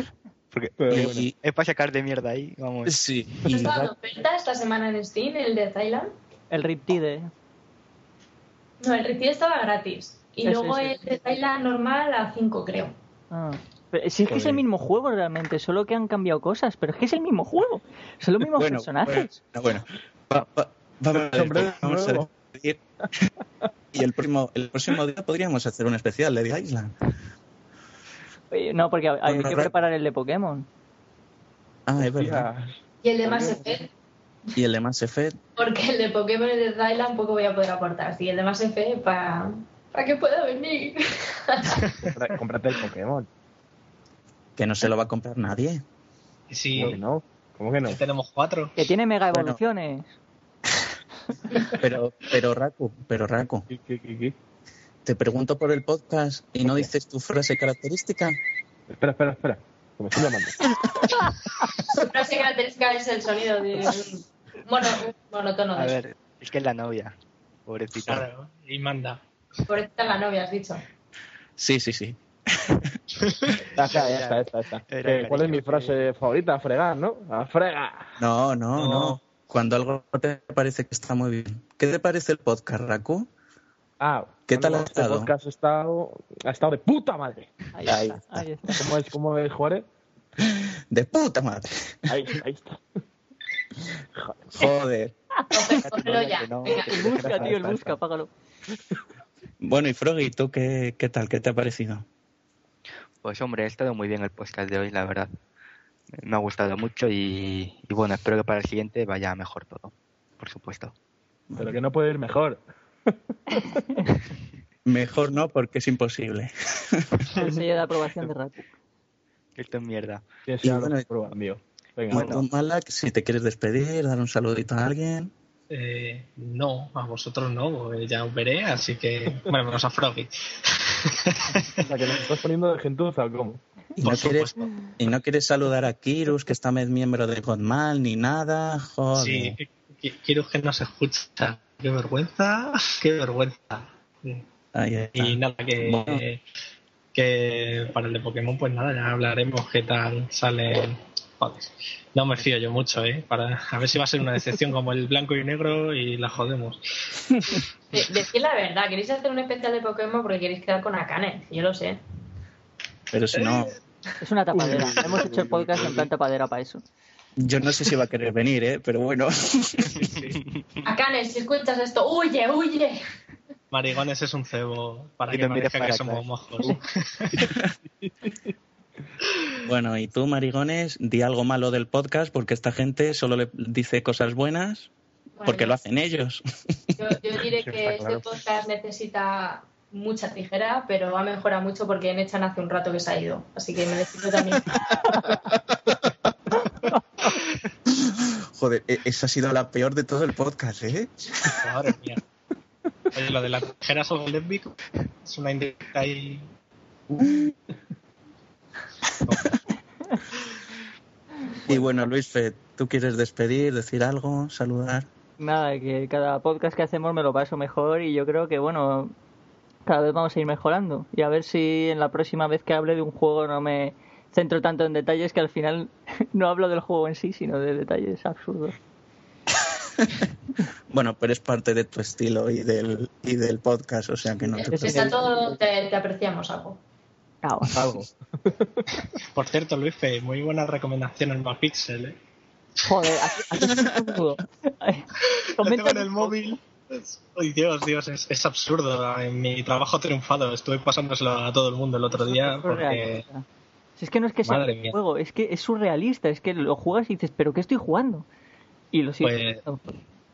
Porque Pero es- bueno. es para sacar de mierda ahí, vamos. Sí. ¿No estaba oferta esta semana en Steam, el de Thailand? El Riptide. No, el Riptide estaba gratis. Y luego el de Thailand normal a 5, creo. Ah. Pero si es que es el mismo juego realmente, solo que han cambiado cosas, pero es que es el mismo juego. Son los mismos bueno, personajes. bueno, bueno. Va- va- vamos a, ver, Hombre, vamos a nuevo. Y el próximo, el próximo día podríamos hacer un especial de The Island. Oye, No, porque hay Bueno, que Ra- preparar el de Pokémon. Ah, es verdad. Y el de Mass Effect, Y el de Mass Effect. porque el de Pokémon y el de Thailand poco voy a poder aportar. Sí, el de Mass Effect para para que pueda venir. Cómprate el Pokémon. Que no se lo va a comprar nadie. Si ¿Cómo que no? ¿Cómo que no? tenemos cuatro. Que tiene mega Bueno. Pero, pero Raku, pero Raku, ¿Qué, qué, qué, te pregunto por el podcast y no dices tu frase característica. Espera, espera, espera. Que me estoy llamando. Su frase característica es el sonido de un mono, un monótono A de ver, es que es la novia. Pobrecita. Claro, y manda. Por esta la novia, has dicho. Sí, sí, sí. Ya está, ya está, ya está, está. Que, ¿Cuál es mi frase favorita? A fregar, ¿no? A fregar. No, no, No. no. Cuando algo te parece que está muy bien. ¿Qué te parece el podcast, Raku? Ah, ¿Qué tal ha este estado? podcast ha estado, ha estado de puta madre. Ahí, Ahí está, está. ahí está. ¿Cómo es, cómo es, Juárez? De puta madre. Ahí, ahí está. Joder. Ya. No, El busca, tío, el busca, apágalo. Bueno, y Froggy, ¿tú qué, qué tal? ¿Qué te ha parecido? Pues hombre, ha estado muy bien el podcast de hoy, la verdad. Me ha gustado mucho y, y bueno, espero que para el siguiente vaya mejor todo, por supuesto. Pero que no puede ir mejor. Mejor no, porque es imposible. El sello de aprobación de Raku. Esto es mierda. Y bueno. Venga, Bueno, bueno. Malak, si te quieres despedir, dar un saludito a alguien. Eh, no, a vosotros no, porque ya os veré, así que. Bueno, menos a Froggy. O sea, que nos estás poniendo de gentuza, ¿o ¿cómo? Y no, quieres, y no quieres saludar a Kirus, que está miembro de Godmal, ni nada. Joder. Sí, quiero que no se escucha. Qué vergüenza, qué vergüenza. Ahí está. Y nada, que, Bueno. que para el de Pokémon, pues nada, ya hablaremos qué tal sale. Joder, no me fío yo mucho, ¿eh? Para, a ver si va a ser una decepción como el blanco y negro y la jodemos. De- Decid la verdad, ¿queréis hacer un especial de Pokémon porque queréis quedar con Akane? Yo lo sé. Pero si no, Es una tapadera. Hemos hecho el podcast en plan tapadera para eso. yo no sé si va a querer venir, ¿eh? Pero bueno. Akane, si escuchas esto, huye, huye. Marigones es un cebo para Y que parezca que para somos atrás. mojos. Bueno, y tú, Marigones, di algo malo del podcast porque esta gente solo le dice cosas buenas porque lo hacen ellos. Yo, yo diré Sí, que este claro. podcast necesita mucha tijera, pero ha mejorado mucho porque Nechan hace un rato que se ha ido. Así que me despido también. Joder, e- esa ha sido la peor de todo el podcast, ¿eh? Madre mía. Oye, lo de las tijeras o lésbico es una indica ahí. Y bueno, Luis ¿tú quieres despedir, decir algo, saludar? Nada, que cada podcast que hacemos me lo paso mejor y yo creo que, bueno, cada vez vamos a ir mejorando. Y a ver si en la próxima vez que hable de un juego no me centro tanto en detalles que al final no hablo del juego en sí, sino de detalles absurdos. Bueno, pero es parte de tu estilo y del, y del podcast, o sea que no te preocupes. Está todo, te, te apreciamos algo. Algo. Por cierto, Luis, Fe, muy buena recomendación el Mapixel, ¿eh? Joder, aquí, aquí es absurdo. Ay, Lo comenta- tengo en el móvil. Ay, Dios, Dios, es, es absurdo. En mi trabajo ha triunfado. Estuve pasándoselo a todo el mundo el otro día Es porque. Si es que no es que sea Madre un mía. juego, es que es surrealista, es que lo juegas y dices, ¿pero qué estoy jugando? Y lo sigues.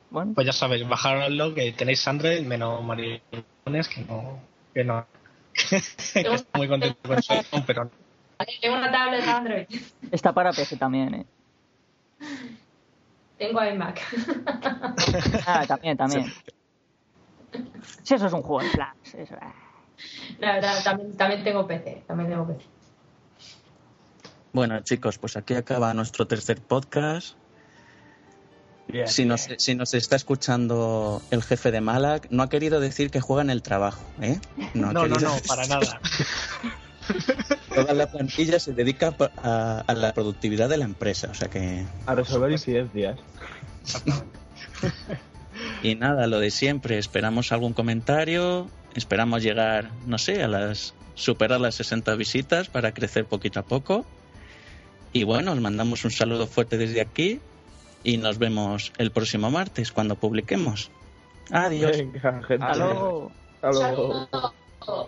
Bueno, Pues ya sabéis, bajaronlo que tenéis Android menos maricones que no. Que no. Que estoy muy contento con su iPhone, pero no. Tengo una tablet Android. está para PC también, ¿eh? Tengo iMac. Ah, también, también. Si eso es un juego en Flash, eso, ah. La verdad, también, también tengo PC. También tengo PC. Bueno, chicos, pues aquí acaba nuestro tercer podcast. Bien. Si nos, si nos está escuchando el jefe de Malak, no ha querido decir que juega en el trabajo, ¿eh? ha No, no, querido no, para nada. Toda la plantilla se dedica a, a la productividad de la empresa, o sea que... A resolver incidencias. Y nada, lo de siempre, esperamos algún comentario, esperamos llegar, no sé, a las superar las 60 visitas para crecer poquito a poco. Y bueno, os mandamos un saludo fuerte desde aquí y nos vemos el próximo martes cuando publiquemos. Adiós. Venga, gente. Hasta luego. Hasta luego. Saludos.